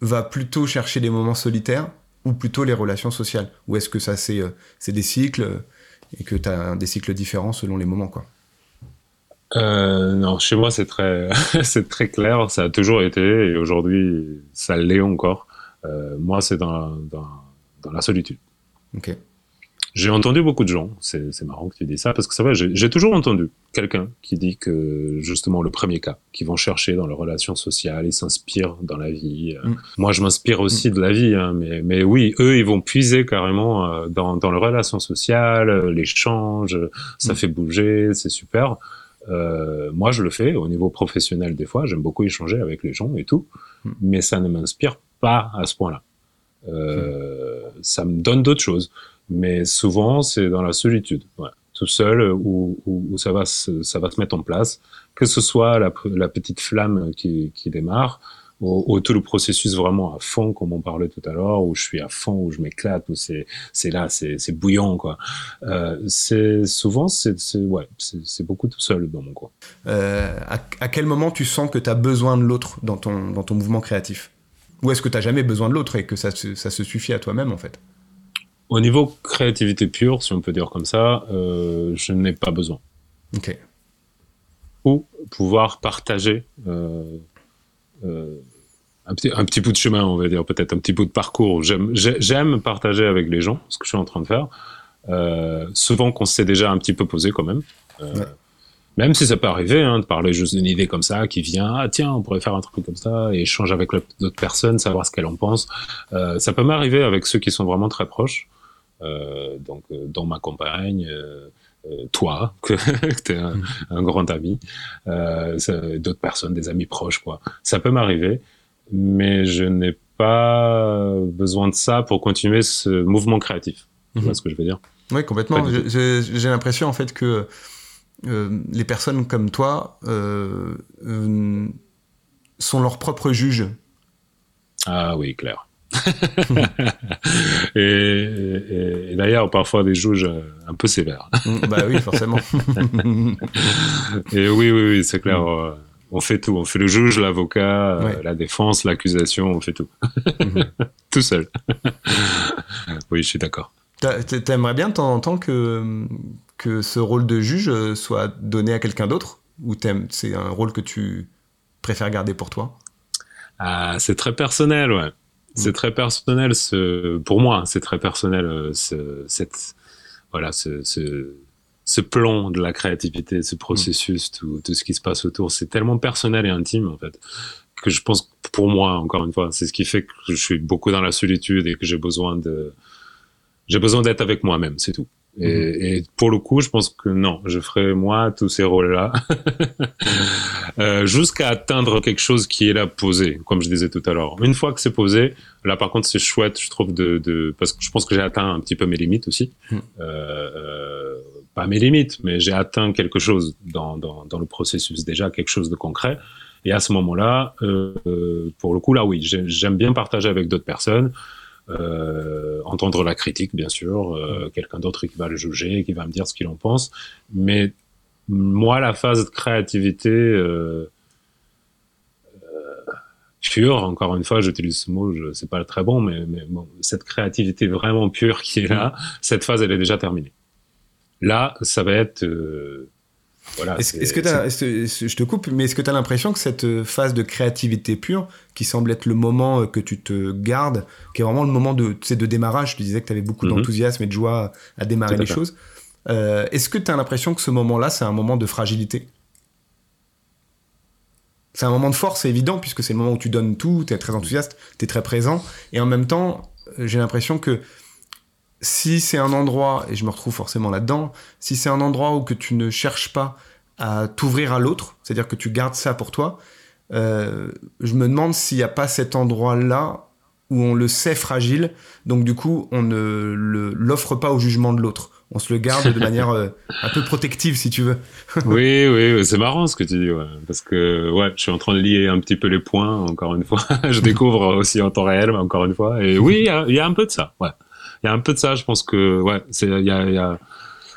vas plutôt chercher les moments solitaires ou plutôt les relations sociales? Ou est-ce que ça, c'est euh, des cycles et que tu as des cycles différents selon les moments quoi? Euh, non, chez moi c'est très, (laughs) c'est très clair. Ça a toujours été et aujourd'hui ça l'est encore. Euh, moi, c'est dans, dans, dans, la solitude. Ok. J'ai entendu beaucoup de gens. C'est marrant que tu dis ça parce que c'est vrai. J'ai toujours entendu quelqu'un qui dit que justement le premier cas, qui vont chercher dans leurs relations sociales, ils s'inspirent dans la vie. Mm. Moi, je m'inspire aussi mm. de la vie, hein, mais, mais oui, eux, ils vont puiser carrément euh, dans, dans leurs relations sociales, l'échange. Ça mm. fait bouger, c'est super. Euh, moi, je le fais au niveau professionnel des fois. J'aime beaucoup échanger avec les gens et tout, mais ça ne m'inspire pas à ce point-là. Euh. Ça me donne d'autres choses, mais souvent c'est dans la solitude, ouais. tout seul, où, où, où, ça va se, ça va se mettre en place, que ce soit la, la petite flamme qui, qui démarre, au, au, tout le processus vraiment à fond, comme on parlait tout à l'heure, où je suis à fond, où je m'éclate, où c'est là, c'est bouillant quoi. Euh, c'est souvent c'est ouais, c'est beaucoup tout seul dans mon coin. Euh, à, quel moment tu sens que tu as besoin de l'autre dans ton dans ton mouvement créatif? Ou est-ce que tu jamais besoin de l'autre et que ça ça se suffit à toi-même en fait? Au niveau créativité pure, si on peut dire comme ça, euh, je n'ai pas besoin. Ok. Ou pouvoir partager. Euh, euh, un, petit, un petit bout de chemin, on va dire, peut-être un petit bout de parcours. J'aime partager avec les gens ce que je suis en train de faire. Souvent qu'on s'est déjà un petit peu posé quand même. Ouais. Même si ça peut arriver, hein, de parler juste d'une idée comme ça qui vient, ah tiens, on pourrait faire un truc comme ça, et échanger avec d'autres personnes, savoir ce qu'elles en pensent. Euh, ça peut m'arriver avec ceux qui sont vraiment très proches, donc euh, dans ma compagne, euh, euh, toi, (laughs) que, tu es un, un, grand ami, euh, d'autres personnes, des amis proches, quoi. Ça peut m'arriver, mais je n'ai pas besoin de ça pour continuer ce mouvement créatif. Tu vois ce que je veux dire? Oui, complètement. J'ai l'impression, en fait, que euh, les personnes comme toi euh, euh, sont leurs propres juges. Ah oui, clair. (laughs) et, et, et d'ailleurs, parfois des juges un peu sévères. bah oui, forcément. (laughs) et oui, oui, oui, c'est clair. Mm. On fait tout. On fait le juge, l'avocat, ouais. la défense, l'accusation, on fait tout. mm-hmm. (laughs) tout seul. oui, je suis d'accord. T'aimerais bien de temps en temps que, que ce rôle de juge soit donné à quelqu'un d'autre? Ou c'est un rôle que tu préfères garder pour toi? Ah, c'est très personnel, ouais. C'est très personnel. Ce, pour moi, c'est très personnel. Ce, cette, voilà, ce, ce, ce plan de la créativité, ce processus, tout, tout ce qui se passe autour, c'est tellement personnel et intime en fait que je pense pour moi encore une fois, c'est ce qui fait que je suis beaucoup dans la solitude et que j'ai besoin de j'ai besoin d'être avec moi-même, c'est tout. Et, mhm. et, pour le coup, je pense que non, je ferai moi tous ces rôles-là (laughs) euh, jusqu'à atteindre quelque chose qui est là posé, comme je disais tout à l'heure. Une fois que c'est posé, là par contre c'est chouette, je trouve de, de, parce que je pense que j'ai atteint un petit peu mes limites aussi. Mhm. Euh, euh, pas mes limites, mais j'ai atteint quelque chose dans, dans, dans, le processus déjà, quelque chose de concret. Et à ce moment-là, euh, pour le coup là, oui, j'aime bien partager avec d'autres personnes. Euh, entendre la critique, bien sûr, euh, quelqu'un d'autre qui va le juger, qui va me dire ce qu'il en pense. Mais moi, la phase de créativité euh, pure, encore une fois, j'utilise ce mot, je sais pas très bon, mais, mais bon, cette créativité vraiment pure qui est là, cette phase, elle est déjà terminée. Là, ça va être est-ce que je te coupe, mais est-ce que tu as l'impression que cette euh, phase de créativité pure, qui semble être le moment euh, que tu te gardes, qui est vraiment le moment de, de démarrage, tu disais que tu avais beaucoup mhm. d'enthousiasme et de joie à, démarrer les choses, euh, est-ce que tu as l'impression que ce moment-là, c'est un moment de fragilité? C'est un moment de force, c'est évident, puisque c'est le moment où tu donnes tout, tu es très enthousiaste, tu es très présent, et en même temps, j'ai l'impression que si c'est un endroit, et je me retrouve forcément là-dedans, si c'est un endroit où que tu ne cherches pas à t'ouvrir à l'autre, c'est-à-dire que tu gardes ça pour toi, euh, je me demande s'il n'y a pas cet endroit-là où on le sait fragile, donc du coup on ne l'offre pas au jugement de l'autre. On se le garde de (laughs) manière euh, un peu protective, si tu veux. (laughs) oui, oui, c'est marrant ce que tu dis, ouais. parce que ouais, je suis en train de lier un petit peu les points, encore une fois. (laughs) je découvre aussi en temps réel, encore une fois. Et oui, il y, y, a un peu de ça, ouais y a un peu de ça. Je pense que ouais, il y a, y a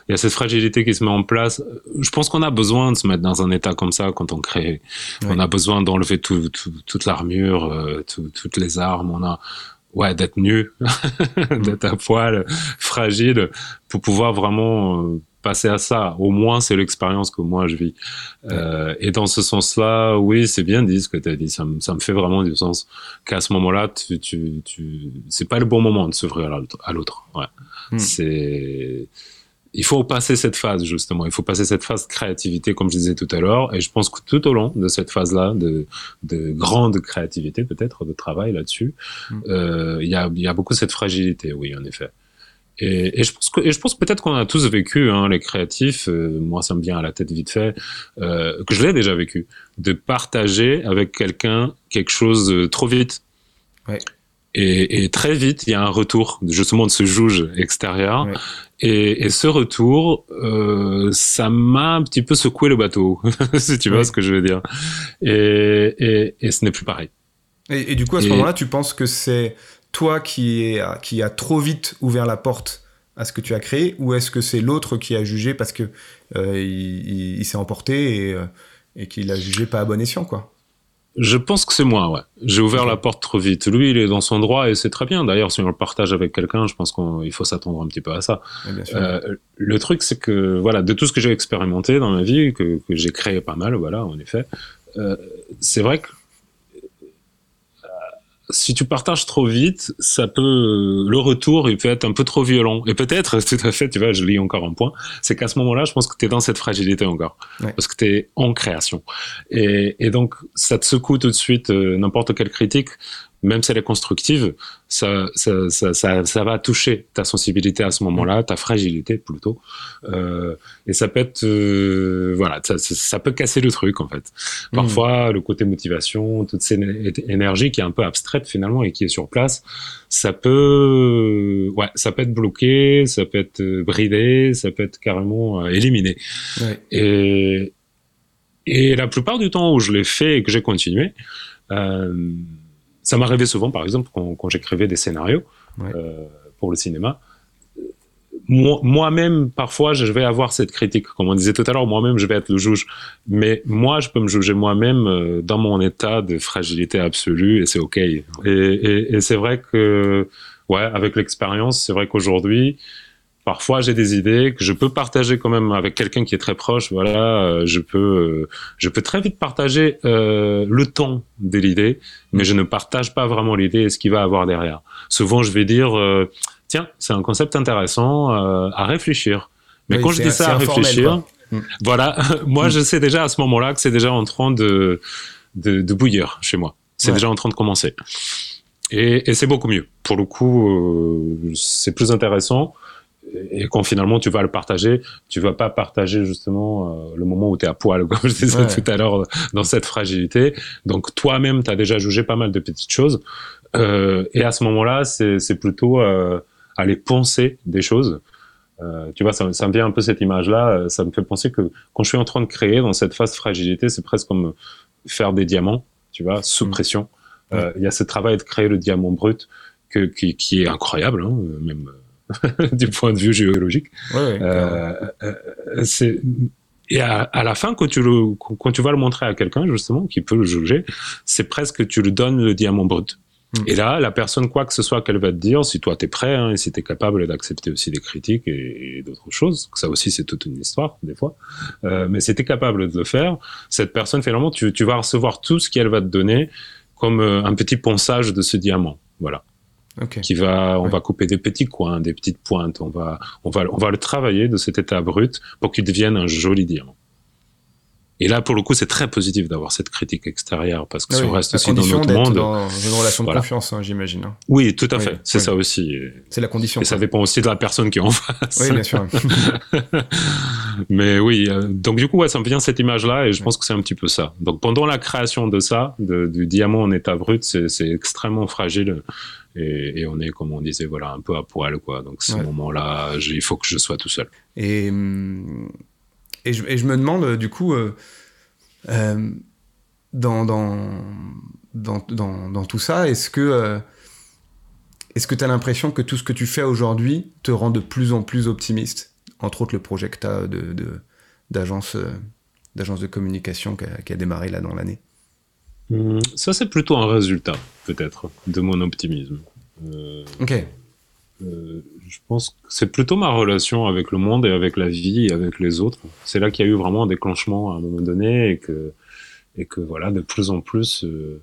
il y a cette fragilité qui se met en place. Je pense qu'on a besoin de se mettre dans un état comme ça quand on crée. On a besoin d'enlever tout, tout, toute l'armure, euh, toutes les armes. On a, ouais, d'être nu, (laughs) d'être à poil, fragile, pour pouvoir vraiment euh, passer à ça. Au moins, c'est l'expérience que moi je vis. Euh, et dans ce sens-là, oui, c'est bien dit ce que tu as dit. Ça me, ça me fait vraiment du sens qu'à ce moment-là, tu, tu, tu... c'est pas le bon moment de s'ouvrir à l'autre. Ouais. Hmm. C'est il faut passer cette phase justement. Il faut passer cette phase de créativité, comme je disais tout à l'heure. Et je pense que tout au long de cette phase-là, de, de grande créativité peut-être, de travail là-dessus, hmm. euh, il y, a, y a beaucoup cette fragilité, oui, en effet. Et, et, je pense que, et je pense peut-être qu'on a tous vécu, hein, les créatifs. Euh, moi, ça me vient à la tête vite fait, euh, que je l'ai déjà vécu, de partager avec quelqu'un quelque chose trop vite. Ouais. Et, et, très vite, il y a un retour justement de ce juge extérieur. Ouais. Et, et, ce retour, euh, ça m'a un petit peu secoué le bateau, (laughs) si tu vois ce que je veux dire. Et, et ce n'est plus pareil. Et, du coup, à ce moment-là, tu penses que c'est toi qui, est, qui a trop vite ouvert la porte à ce que tu as créé ou est-ce que c'est l'autre qui a jugé parce que euh, il, s'est emporté et, euh, et qu'il a jugé pas à bon escient quoi? Je pense que c'est moi, ouais. J'ai ouvert la porte trop vite. Lui, il est dans son droit et c'est très bien. D'ailleurs, si on le partage avec quelqu'un, je pense qu'il faut s'attendre un petit peu à ça. Euh, le truc, c'est que, voilà, de tout ce que j'ai expérimenté dans ma vie, que, que j'ai créé pas mal, voilà, en effet, euh, c'est vrai que si tu partages trop vite, ça peut le retour il peut être un peu trop violent. Et peut-être, (laughs) tout à fait, tu vois, je lis encore un point, c'est qu'à ce moment-là, je pense que tu es dans cette fragilité encore, parce que tu es en création. Et, et, donc, ça te secoue tout de suite euh, n'importe quelle critique même si elle est constructive, ça, ça, ça, ça, ça va toucher ta sensibilité à ce moment-là, ta fragilité plutôt. Euh, et ça peut être, euh, voilà, ça, ça, peut casser le truc en fait. Parfois, le côté motivation, toute cette énergie qui est un peu abstraite finalement et qui est sur place, ça peut, ouais, ça peut être bloqué, ça peut être bridé, ça peut être carrément euh, éliminé. Ouais. Et, et la plupart du temps où je l'ai fait et que j'ai continué, euh, ça m'arrivait souvent, par exemple, quand, quand j'écrivais des scénarios euh, pour le cinéma. Moi-même, parfois, je vais avoir cette critique. Comme on disait tout à l'heure, moi-même, je vais être le juge. Mais moi, je peux me juger moi-même euh, dans mon état de fragilité absolue et c'est OK. Et, et, et c'est vrai que, ouais, avec l'expérience, c'est vrai qu'aujourd'hui, parfois j'ai des idées que je peux partager quand même avec quelqu'un qui est très proche. Voilà, euh, je peux, euh, je peux très vite partager euh, le ton de l'idée, mais je ne partage pas vraiment l'idée et ce qu'il va avoir derrière. Souvent, je vais dire, tiens, c'est un concept intéressant à réfléchir. Mais quand je dis ça à réfléchir, mm. voilà, (laughs) moi je sais déjà à ce moment-là que c'est déjà en train de, de, de bouillir chez moi. C'est déjà en train de commencer. Et, et c'est beaucoup mieux. Pour le coup, c'est plus intéressant et quand finalement tu vas le partager, tu vas pas partager justement euh, le moment où tu es à poil, comme je disais tout à l'heure, dans cette fragilité. Donc toi-même, tu as déjà jugé pas mal de petites choses. Euh, et à ce moment-là, c'est plutôt euh, aller penser des choses. Euh, tu vois, ça, ça, me vient un peu cette image-là. Euh, ça me fait penser que quand je suis en train de créer dans cette phase de fragilité, c'est presque comme faire des diamants, tu vois, sous mm. pression. Il y a ce travail de créer le diamant brut que, qui, qui est incroyable, hein, même (laughs) du point de vue géologique. Euh, euh, c'est et à, à, la fin, quand tu, le, quand tu vas le montrer à quelqu'un, justement, qui peut le juger, c'est presque tu lui donnes le diamant brut. Hmm. Et là, la personne, quoi que ce soit qu'elle va te dire, si toi t'es prêt, hein, et si t'es capable d'accepter aussi des critiques et, d'autres choses, ça aussi c'est toute une histoire des fois, euh, mais si t'es capable de le faire, cette personne finalement, tu, tu vas recevoir tout ce qu'elle va te donner comme euh, un petit ponçage de ce diamant. Voilà. Qui va, on va couper des petits coins, des petites pointes. On va, on va, on va le travailler de cet état brut pour qu'il devienne un joli diamant. Et là, pour le coup, c'est très positif d'avoir cette critique extérieure parce que ah si on reste aussi dans notre monde, dans une relation de confiance, hein, j'imagine. Hein. Oui, tout à fait. C'est ça aussi. C'est la condition. Et ça dépend aussi de la personne qui est en face. Oui, bien sûr. (laughs) Mais oui, euh, donc du coup, ouais, ça me vient cette image-là et je pense que c'est un petit peu ça. Donc pendant la création de ça, de, du diamant en état brut, c'est extrêmement fragile et, et, on est, comme on disait, voilà, un peu à poil, quoi. Donc, ce moment-là, il faut que je sois tout seul. Et, et, je, et je me demande, euh, du coup, euh, euh, dans, dans, dans, tout ça, est-ce que euh, est-ce que tu as l'impression que tout ce que tu fais aujourd'hui te rend de plus en plus optimiste? Entre autres, le projet que tu as d'agence de, d'agence de communication qui a, qui a démarré là dans l'année. Hmm, ça, c'est plutôt un résultat, peut-être, de mon optimisme. Euh, ok. Euh, je pense que c'est plutôt ma relation avec le monde et avec la vie et avec les autres. C'est là qu'il y a eu vraiment un déclenchement à un moment donné et que, et que voilà, de plus en plus, euh,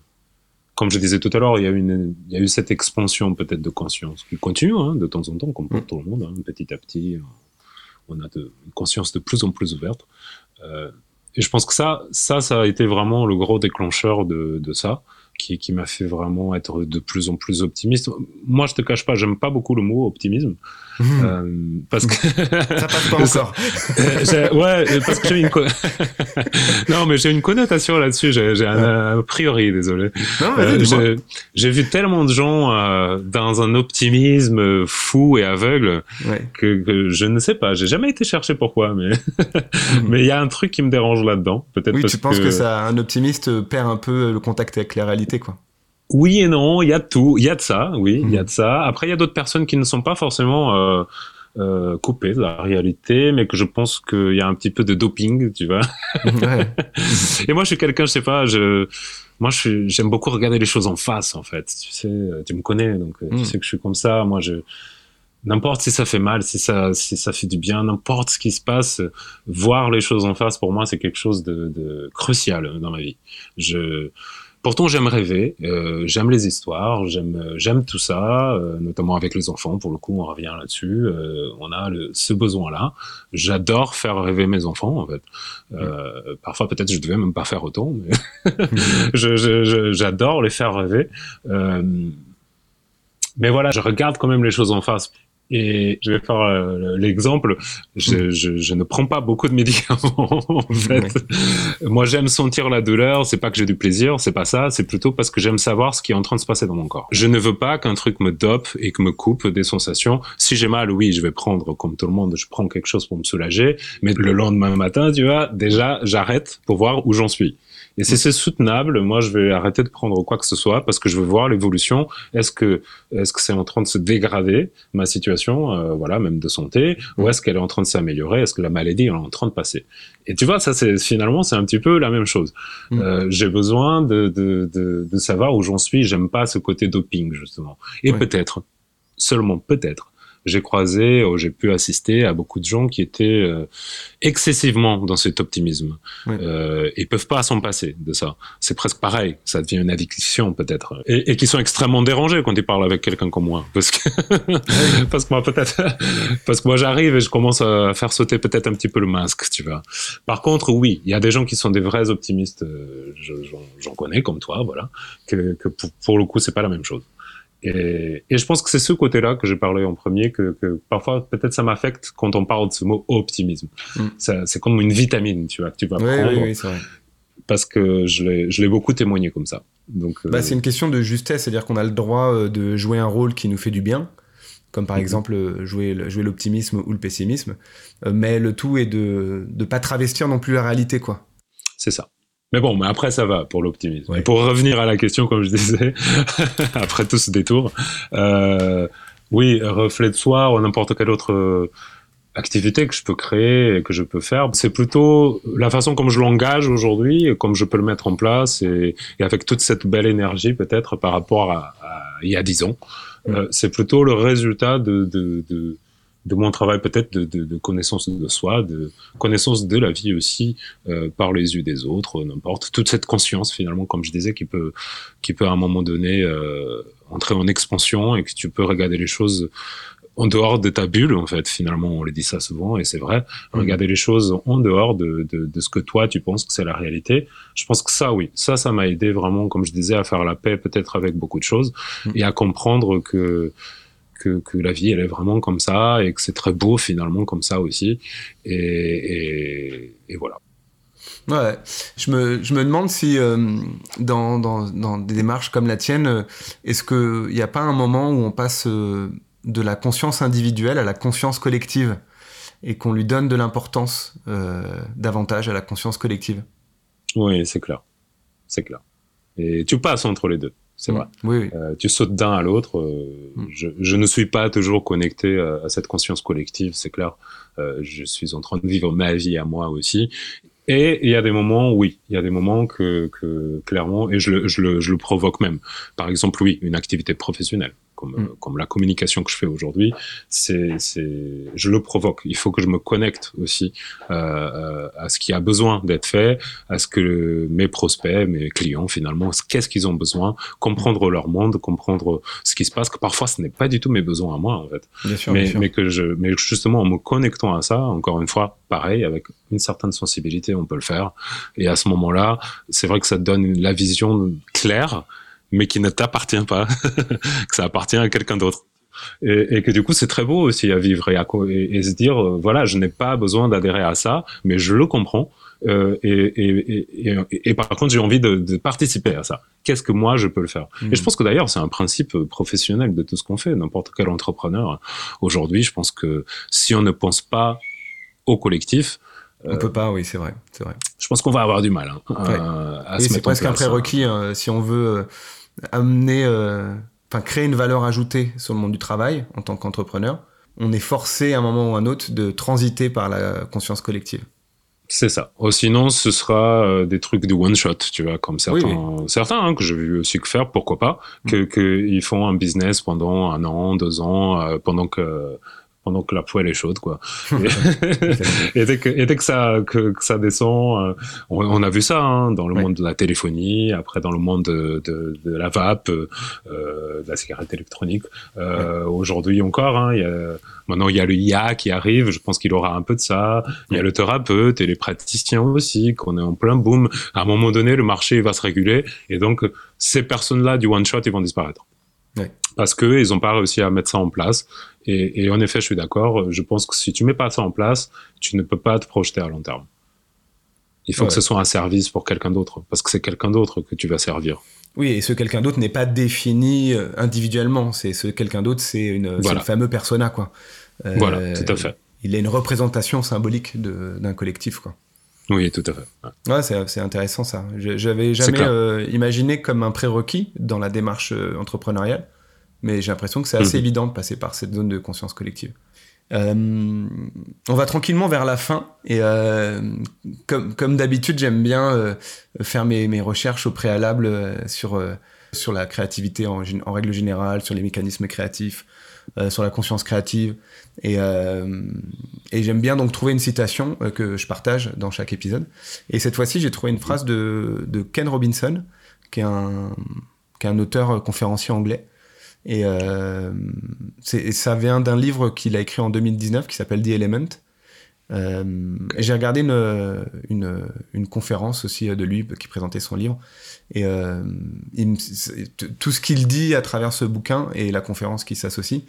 comme je disais tout à l'heure, il y a eu une, il y a eu cette expansion peut-être de conscience qui continue hein, de temps en temps, comme pour mm. tout le monde, hein, petit à petit, on a de, une conscience de plus en plus ouverte. Et je pense que ça, ça, ça a été vraiment le gros déclencheur de, de ça, qui, qui m'a fait vraiment être de plus en plus optimiste. Moi, je te cache pas, j'aime pas beaucoup le mot optimisme. Mmh. Euh, parce que ça passe pas (laughs) encore. Euh, ouais, parce que j'ai une (laughs) non, mais j'ai une connotation là-dessus. J'ai un a priori, désolé. Euh, j'ai vu tellement de gens euh, dans un optimisme fou et aveugle ouais. que, que, je ne sais pas. J'ai jamais été chercher pourquoi, mais mmh. (laughs) mais il y a un truc qui me dérange là-dedans. Peut-être. Oui, tu penses que... que ça, un optimiste perd un peu le contact avec la réalité, quoi. Oui et non, il y a de tout, il y a de ça, oui, il y a de ça. Après, il y a d'autres personnes qui ne sont pas forcément euh, euh, coupées de la réalité, mais que je pense qu'il y a un petit peu de doping, tu vois. (laughs) Ouais. et moi, je suis quelqu'un, je sais pas, je, moi, j'aime beaucoup regarder les choses en face, en fait. Tu sais, tu me connais, donc mm. tu sais que je suis comme ça. Moi, je n'importe si ça fait mal, si ça, si ça fait du bien, n'importe ce qui se passe, voir les choses en face, pour moi, c'est quelque chose de, de crucial dans ma vie. Je Pourtant, j'aime rêver, euh, j'aime les histoires, j'aime euh, j'aime tout ça, euh, notamment avec les enfants. Pour le coup, on revient là-dessus. Euh, on a le, ce besoin-là. J'adore faire rêver mes enfants, en fait. Euh, parfois, peut-être, je devais même pas faire autant, mais j'adore (laughs) je, je, les faire rêver. mais voilà, je regarde quand même les choses en face et je vais faire euh, l'exemple. Je, je, je, ne prends pas beaucoup de médicaments. (laughs) en fait, moi j'aime sentir la douleur. C'est pas que j'ai du plaisir, c'est pas ça. C'est plutôt parce que j'aime savoir ce qui est en train de se passer dans mon corps. Je ne veux pas qu'un truc me dope et que me coupe des sensations. Si j'ai mal, oui, je vais prendre comme tout le monde. Je prends quelque chose pour me soulager. Mais le lendemain matin, tu vois, déjà j'arrête pour voir où j'en suis. Et si c'est soutenable, moi, je vais arrêter de prendre quoi que ce soit parce que je veux voir l'évolution. Est-ce que est-ce que c'est en train de se dégrader ma situation, euh, voilà, même de santé, ou est-ce qu'elle est en train de s'améliorer? Est-ce que la maladie est en train de passer? Et tu vois, ça, c'est finalement, c'est un petit peu la même chose. Mm. Euh, J'ai besoin de, de, de, de, savoir où j'en suis. J'aime pas ce côté doping justement. Et peut-être, seulement peut-être, j'ai croisé, ou j'ai pu assister à beaucoup de gens qui étaient euh, excessivement dans cet optimisme. Euh, ils peuvent pas s'en passer de ça. C'est presque pareil. Ça devient une addiction peut-être. Et, et qui sont extrêmement dérangés quand ils parlent avec quelqu'un comme moi. Parce que, (laughs) parce que moi peut-être, parce que moi j'arrive et je commence à faire sauter peut-être un petit peu le masque, tu vois. Par contre, oui, il y a des gens qui sont des vrais optimistes. Euh, j'en connais comme toi, voilà. Que, que pour, pour le coup, c'est pas la même chose. Et, et, je pense que c'est ce côté-là que j'ai parlé en premier, que, que parfois peut-être ça m'affecte quand on parle de ce mot optimisme. Mm. C'est comme une vitamine, tu vois, que tu vas prendre. Oui, oui, c'est vrai. Parce que je l'ai beaucoup témoigné comme ça. Donc, bah, euh... c'est une question de justesse, c'est-à-dire qu'on a le droit euh, de jouer un rôle qui nous fait du bien, comme par mm -hmm. exemple euh, jouer, jouer l'optimisme ou le pessimisme, mais le tout est de ne pas travestir non plus la réalité, quoi. C'est ça. Mais bon, mais après, ça va pour l'optimisme. Ouais. Et pour revenir à la question, comme je disais, (laughs) après tout ce détour, euh, oui, reflet de soi ou n'importe quelle autre euh, activité que je peux créer et que je peux faire, c'est plutôt la façon comme je l'engage aujourd'hui, comme je peux le mettre en place et, et avec toute cette belle énergie peut-être par rapport à, à, il y a dix ans. Mmh. Euh, c'est plutôt le résultat de, de, de de mon travail peut-être de, de, de, connaissance de soi, de connaissance de la vie aussi euh, par les yeux des autres, n'importe. Toute cette conscience finalement, comme je disais, qui peut qui peut à un moment donné euh, entrer en expansion et que tu peux regarder les choses en dehors de ta bulle en fait. Finalement on les dit ça souvent et c'est vrai. Mmh. regarder les choses en dehors de, de, de, ce que toi tu penses que c'est la réalité. Je pense que ça oui. Ça ça m'a aidé vraiment comme je disais à faire la paix peut-être avec beaucoup de choses mmh. et à comprendre que que, que, la vie elle est vraiment comme ça et que c'est très beau finalement comme ça aussi. Et, et, et voilà. Ouais, je me, je me demande si euh, dans, dans, dans, des démarches comme la tienne, euh, est-ce qu'il n'y a pas un moment où on passe euh, de la conscience individuelle à la conscience collective et qu'on lui donne de l'importance euh, davantage à la conscience collective? Oui, c'est clair. C'est clair. Et tu passes entre les deux c'est vrai. Oui, oui. Euh, tu sautes d'un à l'autre. Euh, mmh. je, je, ne suis pas toujours connecté à, à cette conscience collective, c'est clair. Euh, je suis en train de vivre ma vie à moi aussi. Et il y a des moments, oui, il y a des moments que, que clairement, et je le, je, le, je le provoque même. Par exemple, oui, une activité professionnelle comme, mm. comme la communication que je fais aujourd'hui, c'est, c'est, je le provoque. Il faut que je me connecte aussi euh, à ce qui a besoin d'être fait, à ce que mes prospects, mes clients, finalement, qu'est-ce qu'ils ont besoin, comprendre leur monde, comprendre ce qui se passe. Que parfois, ce n'est pas du tout mes besoins à moi, en fait. Bien sûr, mais, bien sûr. mais que je, mais justement, en me connectant à ça, encore une fois, pareil, avec une certaine sensibilité, on peut le faire. Et à ce moment-là, c'est vrai que ça donne la vision claire mais qui ne t'appartient pas, (laughs) que ça appartient à quelqu'un d'autre. Et, et, que du coup c'est très beau aussi à vivre et, à, et, et se dire euh, voilà je n'ai pas besoin d'adhérer à ça mais je le comprends euh, et, et, par contre j'ai envie de, de, participer à ça qu'est-ce que moi je peux le faire? Mmh. et je pense que d'ailleurs c'est un principe professionnel de tout ce qu'on fait n'importe quel entrepreneur aujourd'hui je pense que si on ne pense pas au collectif on peut pas, oui, c'est vrai, c'est vrai. Je pense qu'on va avoir du mal hein, ouais. euh, à oui. C'est presque un prérequis hein, si on veut euh, amener, euh, enfin créer une valeur ajoutée sur le monde du travail en tant qu'entrepreneur. On est forcé à un moment ou à un autre de transiter par la conscience collective. C'est ça. Oh, sinon, ce sera euh, des trucs de one shot, tu vois, comme certains, oui, oui. certains hein, que j'ai vu aussi faire, pourquoi pas, mm. que qu'ils font un business pendant un an, deux ans, euh, pendant que pendant que la poêle est chaude, quoi. (laughs) et, dès que, et dès que ça, que, que ça descend, euh, on, on, a vu ça hein, dans le ouais. monde de la téléphonie, après dans le monde de, de, de la vape, euh, de la cigarette électronique. Euh, ouais. Aujourd'hui encore, hein, y a, maintenant il y a le IA qui arrive, je pense qu'il aura un peu de ça. Il y a le thérapeute et les praticiens aussi, qu'on est en plein boom. À un moment donné, le marché va se réguler, et donc ces personnes-là du one shot, ils vont disparaître. Ouais. Parce que ils n'ont pas réussi à mettre ça en place. Et, et en effet, je suis d'accord. Je pense que si tu mets pas ça en place, tu ne peux pas te projeter à long terme. Il faut ouais. que ce soit un service pour quelqu'un d'autre, parce que c'est quelqu'un d'autre que tu vas servir. Oui, et ce quelqu'un d'autre n'est pas défini euh, individuellement. C'est ce quelqu'un d'autre, c'est une, voilà. le fameux persona, quoi. Euh, voilà, tout à fait. Il est une représentation symbolique d'un collectif, quoi. Oui, tout à fait. Ouais, c'est intéressant ça. J'avais jamais euh, imaginé comme un prérequis dans la démarche entrepreneuriale, mais j'ai l'impression que c'est assez mmh. évident de passer par cette zone de conscience collective. Euh, on va tranquillement vers la fin et euh, comme, comme d'habitude j'aime bien euh, faire mes, mes, recherches au préalable sur, sur la créativité en, en, règle générale, sur les mécanismes créatifs, sur la conscience créative. Et, et j'aime bien donc trouver une citation que je partage dans chaque épisode. Et cette fois-ci, j'ai trouvé une phrase de, de Ken Robinson, qui est un, qui est un auteur conférencier anglais. Et, ça vient d'un livre qu'il a écrit en 2019 qui s'appelle The Element. Euh, j'ai regardé une, une, une, conférence aussi de lui qui présentait son livre. Et euh, il, tout ce qu'il dit à travers ce bouquin et la conférence qui s'associe,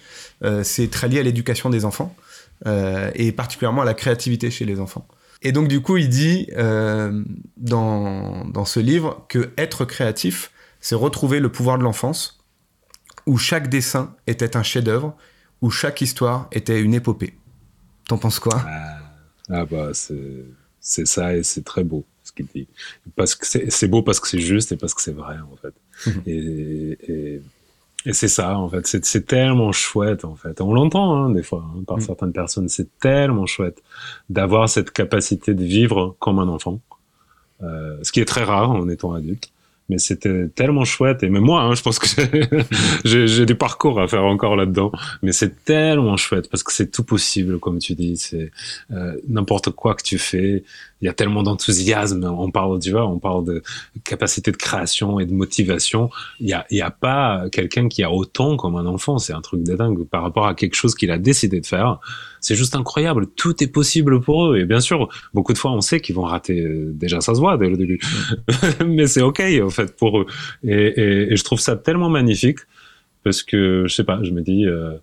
euh, c'est très lié à l'éducation des enfants euh, et particulièrement à la créativité chez les enfants. Et donc du coup, il dit euh, dans, dans ce livre que être créatif, c'est retrouver le pouvoir de l'enfance, où chaque dessin était un chef-d'œuvre, où chaque histoire était une épopée. T'en penses quoi? Ah. Ah bah c'est ça et c'est très beau ce qu'il dit. Parce que c'est beau parce que c'est juste et parce que c'est vrai en fait. et, et, et c'est ça en fait. C'est tellement chouette en fait. On l'entend hein, des fois hein, par mm. certaines personnes. C'est tellement chouette d'avoir cette capacité de vivre comme un enfant. Euh, ce qui est très rare en étant adulte mais c'était tellement chouette et même moi hein, je pense que (laughs) j'ai des parcours à faire encore là-dedans mais c'est tellement chouette parce que c'est tout possible comme tu dis c'est euh, n'importe quoi que tu fais il y a tellement d'enthousiasme on parle tu vois on parle de capacité de création et de motivation il y a il y a pas quelqu'un qui a autant comme un enfant c'est un truc de dingue par rapport à quelque chose qu'il a décidé de faire c'est juste incroyable. Tout est possible pour eux. Et bien sûr, beaucoup de fois, on sait qu'ils vont rater. Euh, déjà, ça se voit dès le début. (laughs) Mais c'est OK, fait, pour eux. Et, je trouve ça tellement magnifique parce que, je sais pas, je me dis, euh,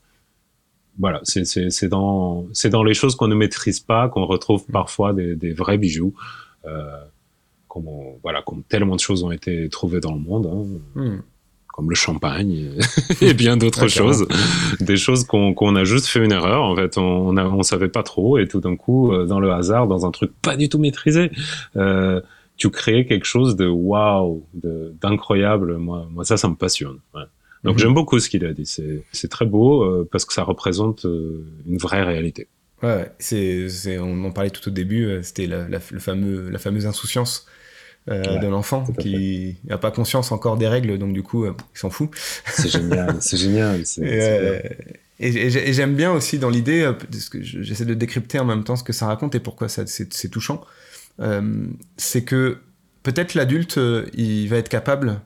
voilà, c'est dans, dans les choses qu'on ne maîtrise pas qu'on retrouve parfois des, vrais bijoux. Euh, comme, voilà, comme tellement de choses ont été trouvées dans le monde. Hein. Hmm comme le champagne et (laughs) bien d'autres choses, des choses qu'on a juste fait une erreur. En fait, on, on, savait pas trop et tout d'un coup, euh, dans le hasard, dans un truc pas du tout maîtrisé, euh, tu crées quelque chose de waouh, d'incroyable. Moi, moi, ça, ça me passionne. Donc mhm. j'aime beaucoup ce qu'il a dit. C'est très beau euh, parce que ça représente euh, une vraie réalité. Ouais, c'est on en parlait tout au début. C'était la, la, le fameux, la fameuse insouciance euh, de l'enfant qui n'a pas conscience encore des règles, donc du coup, euh, il s'en fout. C'est génial, c'est génial. Euh, et, j'aime bien aussi dans l'idée, parce que j'essaie de décrypter en même temps ce que ça raconte et pourquoi c'est touchant, c'est que peut-être l'adulte, il va être capable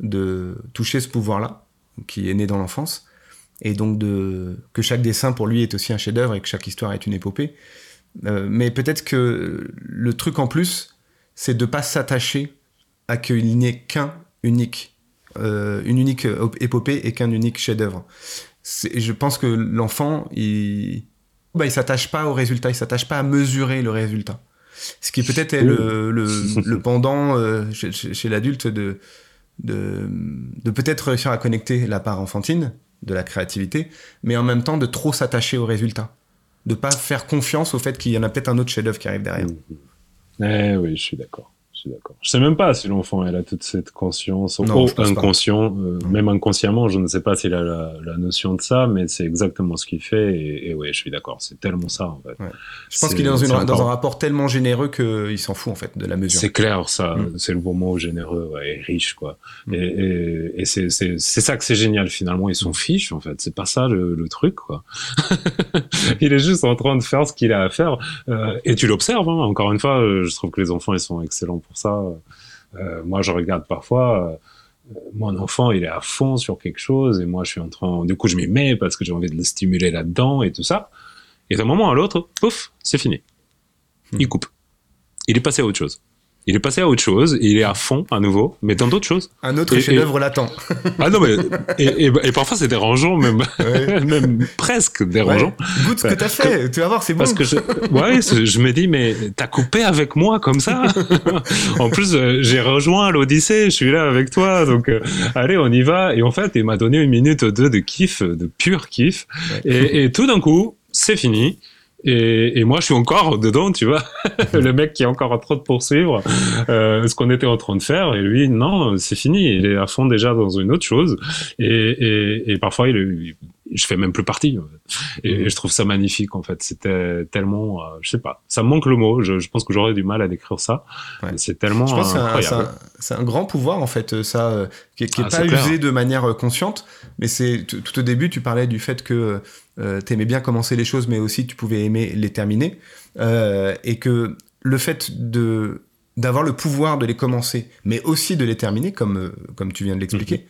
de toucher ce pouvoir-là, qui est né dans l'enfance, et donc de, que chaque dessin pour lui est aussi un chef-d'œuvre et que chaque histoire est une épopée. mais peut-être que le truc en plus, c'est de pas s'attacher à qu'il n'y ait qu'un unique, euh, une unique épopée et qu'un unique chef-d'œuvre. Je pense que l'enfant, il, bah, il s'attache pas au résultat, il s'attache pas à mesurer le résultat. Ce qui peut-être est le, (laughs) le, pendant euh, chez, l'adulte de, de, de peut-être réussir à connecter la part enfantine de la créativité, mais en même temps de trop s'attacher au résultat. De pas faire confiance au fait qu'il y en a peut-être un autre chef-d'œuvre qui arrive derrière. Mmh. Eh oui, je suis d'accord d'accord. Je sais même pas si l'enfant elle a toute cette conscience, non, inconscient, euh, même inconsciemment, je ne sais pas s'il a la, notion de ça, mais c'est exactement ce qu'il fait. Et, et ouais, je suis d'accord. C'est tellement ça en fait. Je pense qu'il est dans, une, dans un rapport tellement généreux qu'il s'en fout en fait de la mesure. C'est clair, ça. Mm. C'est le bon mot, généreux et riche quoi. Mm. Et, et, c'est ça que c'est génial finalement. Ils sont fiches en fait. C'est pas ça le, truc quoi. (laughs) il est juste en train de faire ce qu'il a à faire. Euh, et tu l'observes. Hein. Encore une fois, je trouve que les enfants ils sont excellents pour ça. Euh, moi, je regarde parfois, euh, mon enfant, il est à fond sur quelque chose et moi, je suis en train, du coup, je m'y mets parce que j'ai envie de le stimuler là-dedans et tout ça. Et d'un moment à l'autre, pouf, c'est fini. Hmm. Il coupe. Il est passé à autre chose. Il est passé à autre chose, il est à fond à nouveau, mais dans d'autres choses. Un autre chef-d'œuvre l'attend. (laughs) ah non, mais et, et, parfois c'est dérangeant, même, (laughs) même presque dérangeant. Goûte ce que t'as fait, tu vas voir, c'est bon. Parce que je, ouais, je me dis, mais t'as coupé avec moi comme ça? (laughs) En plus, euh, j'ai rejoint l'Odyssée, je suis là avec toi, donc euh, allez, on y va. Et en fait, il m'a donné une minute ou deux de kiff, de pur kiff, et, et tout d'un coup, c'est fini. Et, et, moi, je suis encore dedans, tu vois. (laughs) le mec qui est encore en train de poursuivre euh, ce qu'on était en train de faire. Et lui, non, c'est fini. Il est à fond déjà dans une autre chose. Et, et, et parfois, il, je fais même plus partie. Et, je trouve ça magnifique en fait. C'était tellement, euh, je sais pas, ça me manque le mot. Je, je pense que j'aurais du mal à décrire ça. Ouais. C'est tellement Je pense que c'est un- c'est incroyable. un, c'est un grand pouvoir, en fait, ça, euh, qui n'est Ah, pas usé de manière euh, consciente. Mais c'est tout au début, tu parlais du fait que tu aimais bien commencer les choses, mais aussi tu pouvais aimer les terminer. Euh, et que le fait de d'avoir le pouvoir de les commencer, mais aussi de les terminer, comme, euh, comme tu viens de l'expliquer,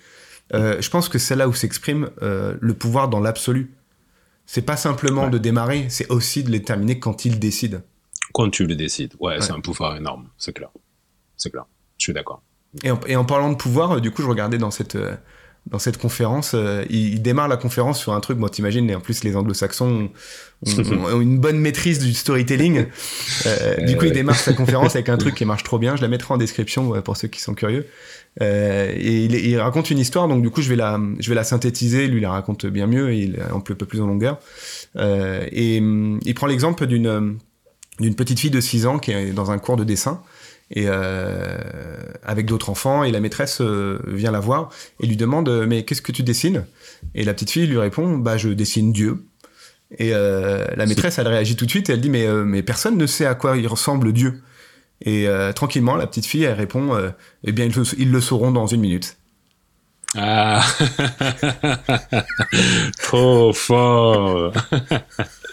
Mhm. euh, je pense que c'est là où s'exprime euh, le pouvoir dans l'absolu. C'est pas simplement Ouais. de démarrer, c'est aussi de les terminer quand ils décident. Quand tu le décides, ouais, Ouais. c'est un pouvoir énorme. C'est clair. C'est clair. Je suis d'accord. Et en, et en parlant de pouvoir, euh, du coup, je regardais dans cette, euh, dans cette conférence, euh, il, il démarre la conférence sur un truc, moi, t'imagines, et en plus, les anglo-saxons ont, ont- (laughs) ont une bonne maîtrise du storytelling. Euh, du coup, il démarre sa conférence avec un truc qui (laughs) marche trop bien. Je la mettrai en description pour ceux qui sont curieux. Euh, et il, il raconte une histoire, donc du coup, je vais la, je vais la synthétiser. Lui, il la raconte bien mieux et il un peu, plus en longueur. Et hum, il prend l'exemple d'une euh, d'une petite fille de 6 ans qui est dans un cours de dessin et euh, avec d'autres enfants et la maîtresse euh, vient la voir et lui demande euh, mais qu'est-ce que tu dessines? Et la petite fille lui répond bah je dessine Dieu. Et la maîtresse elle réagit tout de suite et elle dit mais mais personne ne sait à quoi il ressemble Dieu. Et euh, tranquillement la petite fille elle répond euh, eh bien ils, le- ils le sauront dans une minute. Ah, (laughs) trop fort, (laughs)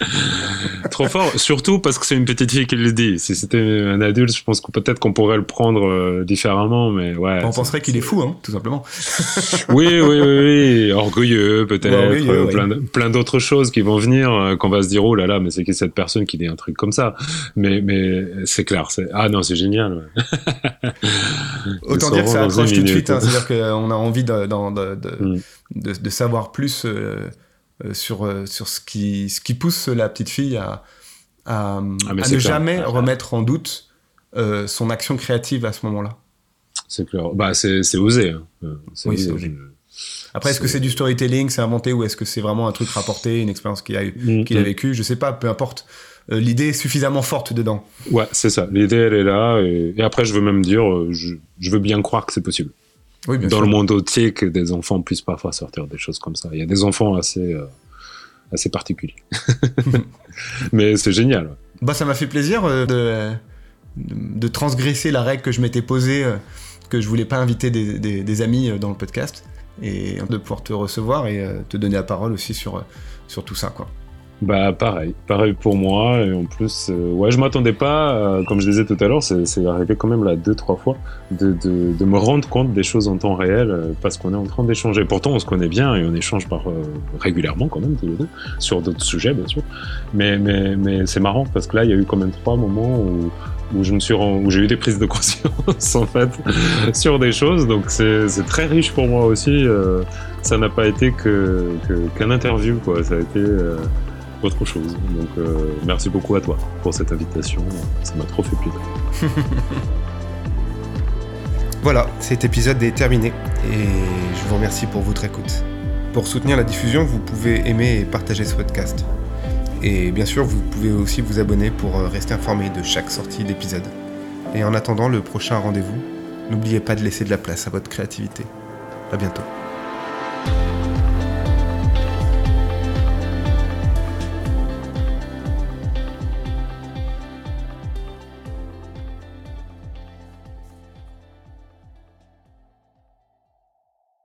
trop fort. Surtout parce que c'est une petite fille qui le dit. Si c'était un adulte, je pense que peut-être qu'on pourrait le prendre euh, différemment, mais ouais. on penserait qu'il est fou hein, tout simplement (laughs) Oui, oui, oui, oui, orgueilleux peut-être, Ouais, euh, plein, plein d'autres choses qui vont venir, euh, qu'on va se dire oh là là, mais c'est qui cette personne qui dit un truc comme ça? Mais mais c'est clair, c'est ah non, c'est génial. ouais. (laughs) Autant dire que ça accroche tout de suite. hein. C'est-à-dire qu'on a envie de, d'en- de, de, Mm. de- savoir plus sur, euh, sur ce, qui, ce qui pousse la petite fille à, à, Ah, à ne clair. jamais remettre en doute euh, son action créative à ce moment-là. C'est clair. Bah c'est osé. hein. Euh, Oui, c'est osé. Après, est-ce que C'est- du storytelling, c'est inventé, ou est-ce que c'est vraiment un truc rapporté, une expérience qu'il a, eu- Mm, qu'il a vécue? Je sais pas, peu importe. Euh, L'idée est suffisamment forte dedans. Ouais, c'est ça. L'idée, elle est là. Et, et après, je veux même dire, euh, je, je veux bien croire que c'est possible. Oui, bien Dans sûr. le monde entier, que des enfants puissent parfois sortir des choses comme ça. Il y a des enfants assez, euh, assez particuliers. (laughs) Mais c'est génial. ouais. Bah, ça m'a fait plaisir euh, de, de, de transgresser la règle que je m'étais posée, euh, que je voulais pas inviter des, des- des amis euh, dans le podcast, et de pouvoir te recevoir et euh, te donner la parole aussi sur, euh, sur tout ça. Quoi. Bah pareil, pareil pour moi. Et en plus, euh, ouais, je m'attendais pas, euh, comme je disais tout à l'heure, c'est arrivé quand même là deux, trois fois, de, de, de me rendre compte des choses en temps réel euh, parce qu'on est en train d'échanger. Pourtant, on se connaît bien et on échange par, régulièrement quand même tous les deux, sur d'autres sujets bien sûr. Mais, mais, mais c'est marrant parce que là, il y a eu quand même trois moments où, où j'ai eu des prises de (laughs) conscience en fait sur des choses. Donc c'est très riche pour moi aussi. ça n'a pas été que qu'un interview quoi. Ça a été autre chose. Donc euh, merci beaucoup à toi pour cette invitation. Ça m'a trop fait plaisir. (laughs) Voilà, cet épisode est terminé et je vous remercie pour votre écoute. Pour soutenir la diffusion, vous pouvez aimer et partager ce podcast. Et bien sûr, vous pouvez aussi vous abonner pour euh, rester informé de chaque sortie d'épisode. Et en attendant le prochain rendez-vous, n'oubliez pas de laisser de la place à votre créativité. À bientôt.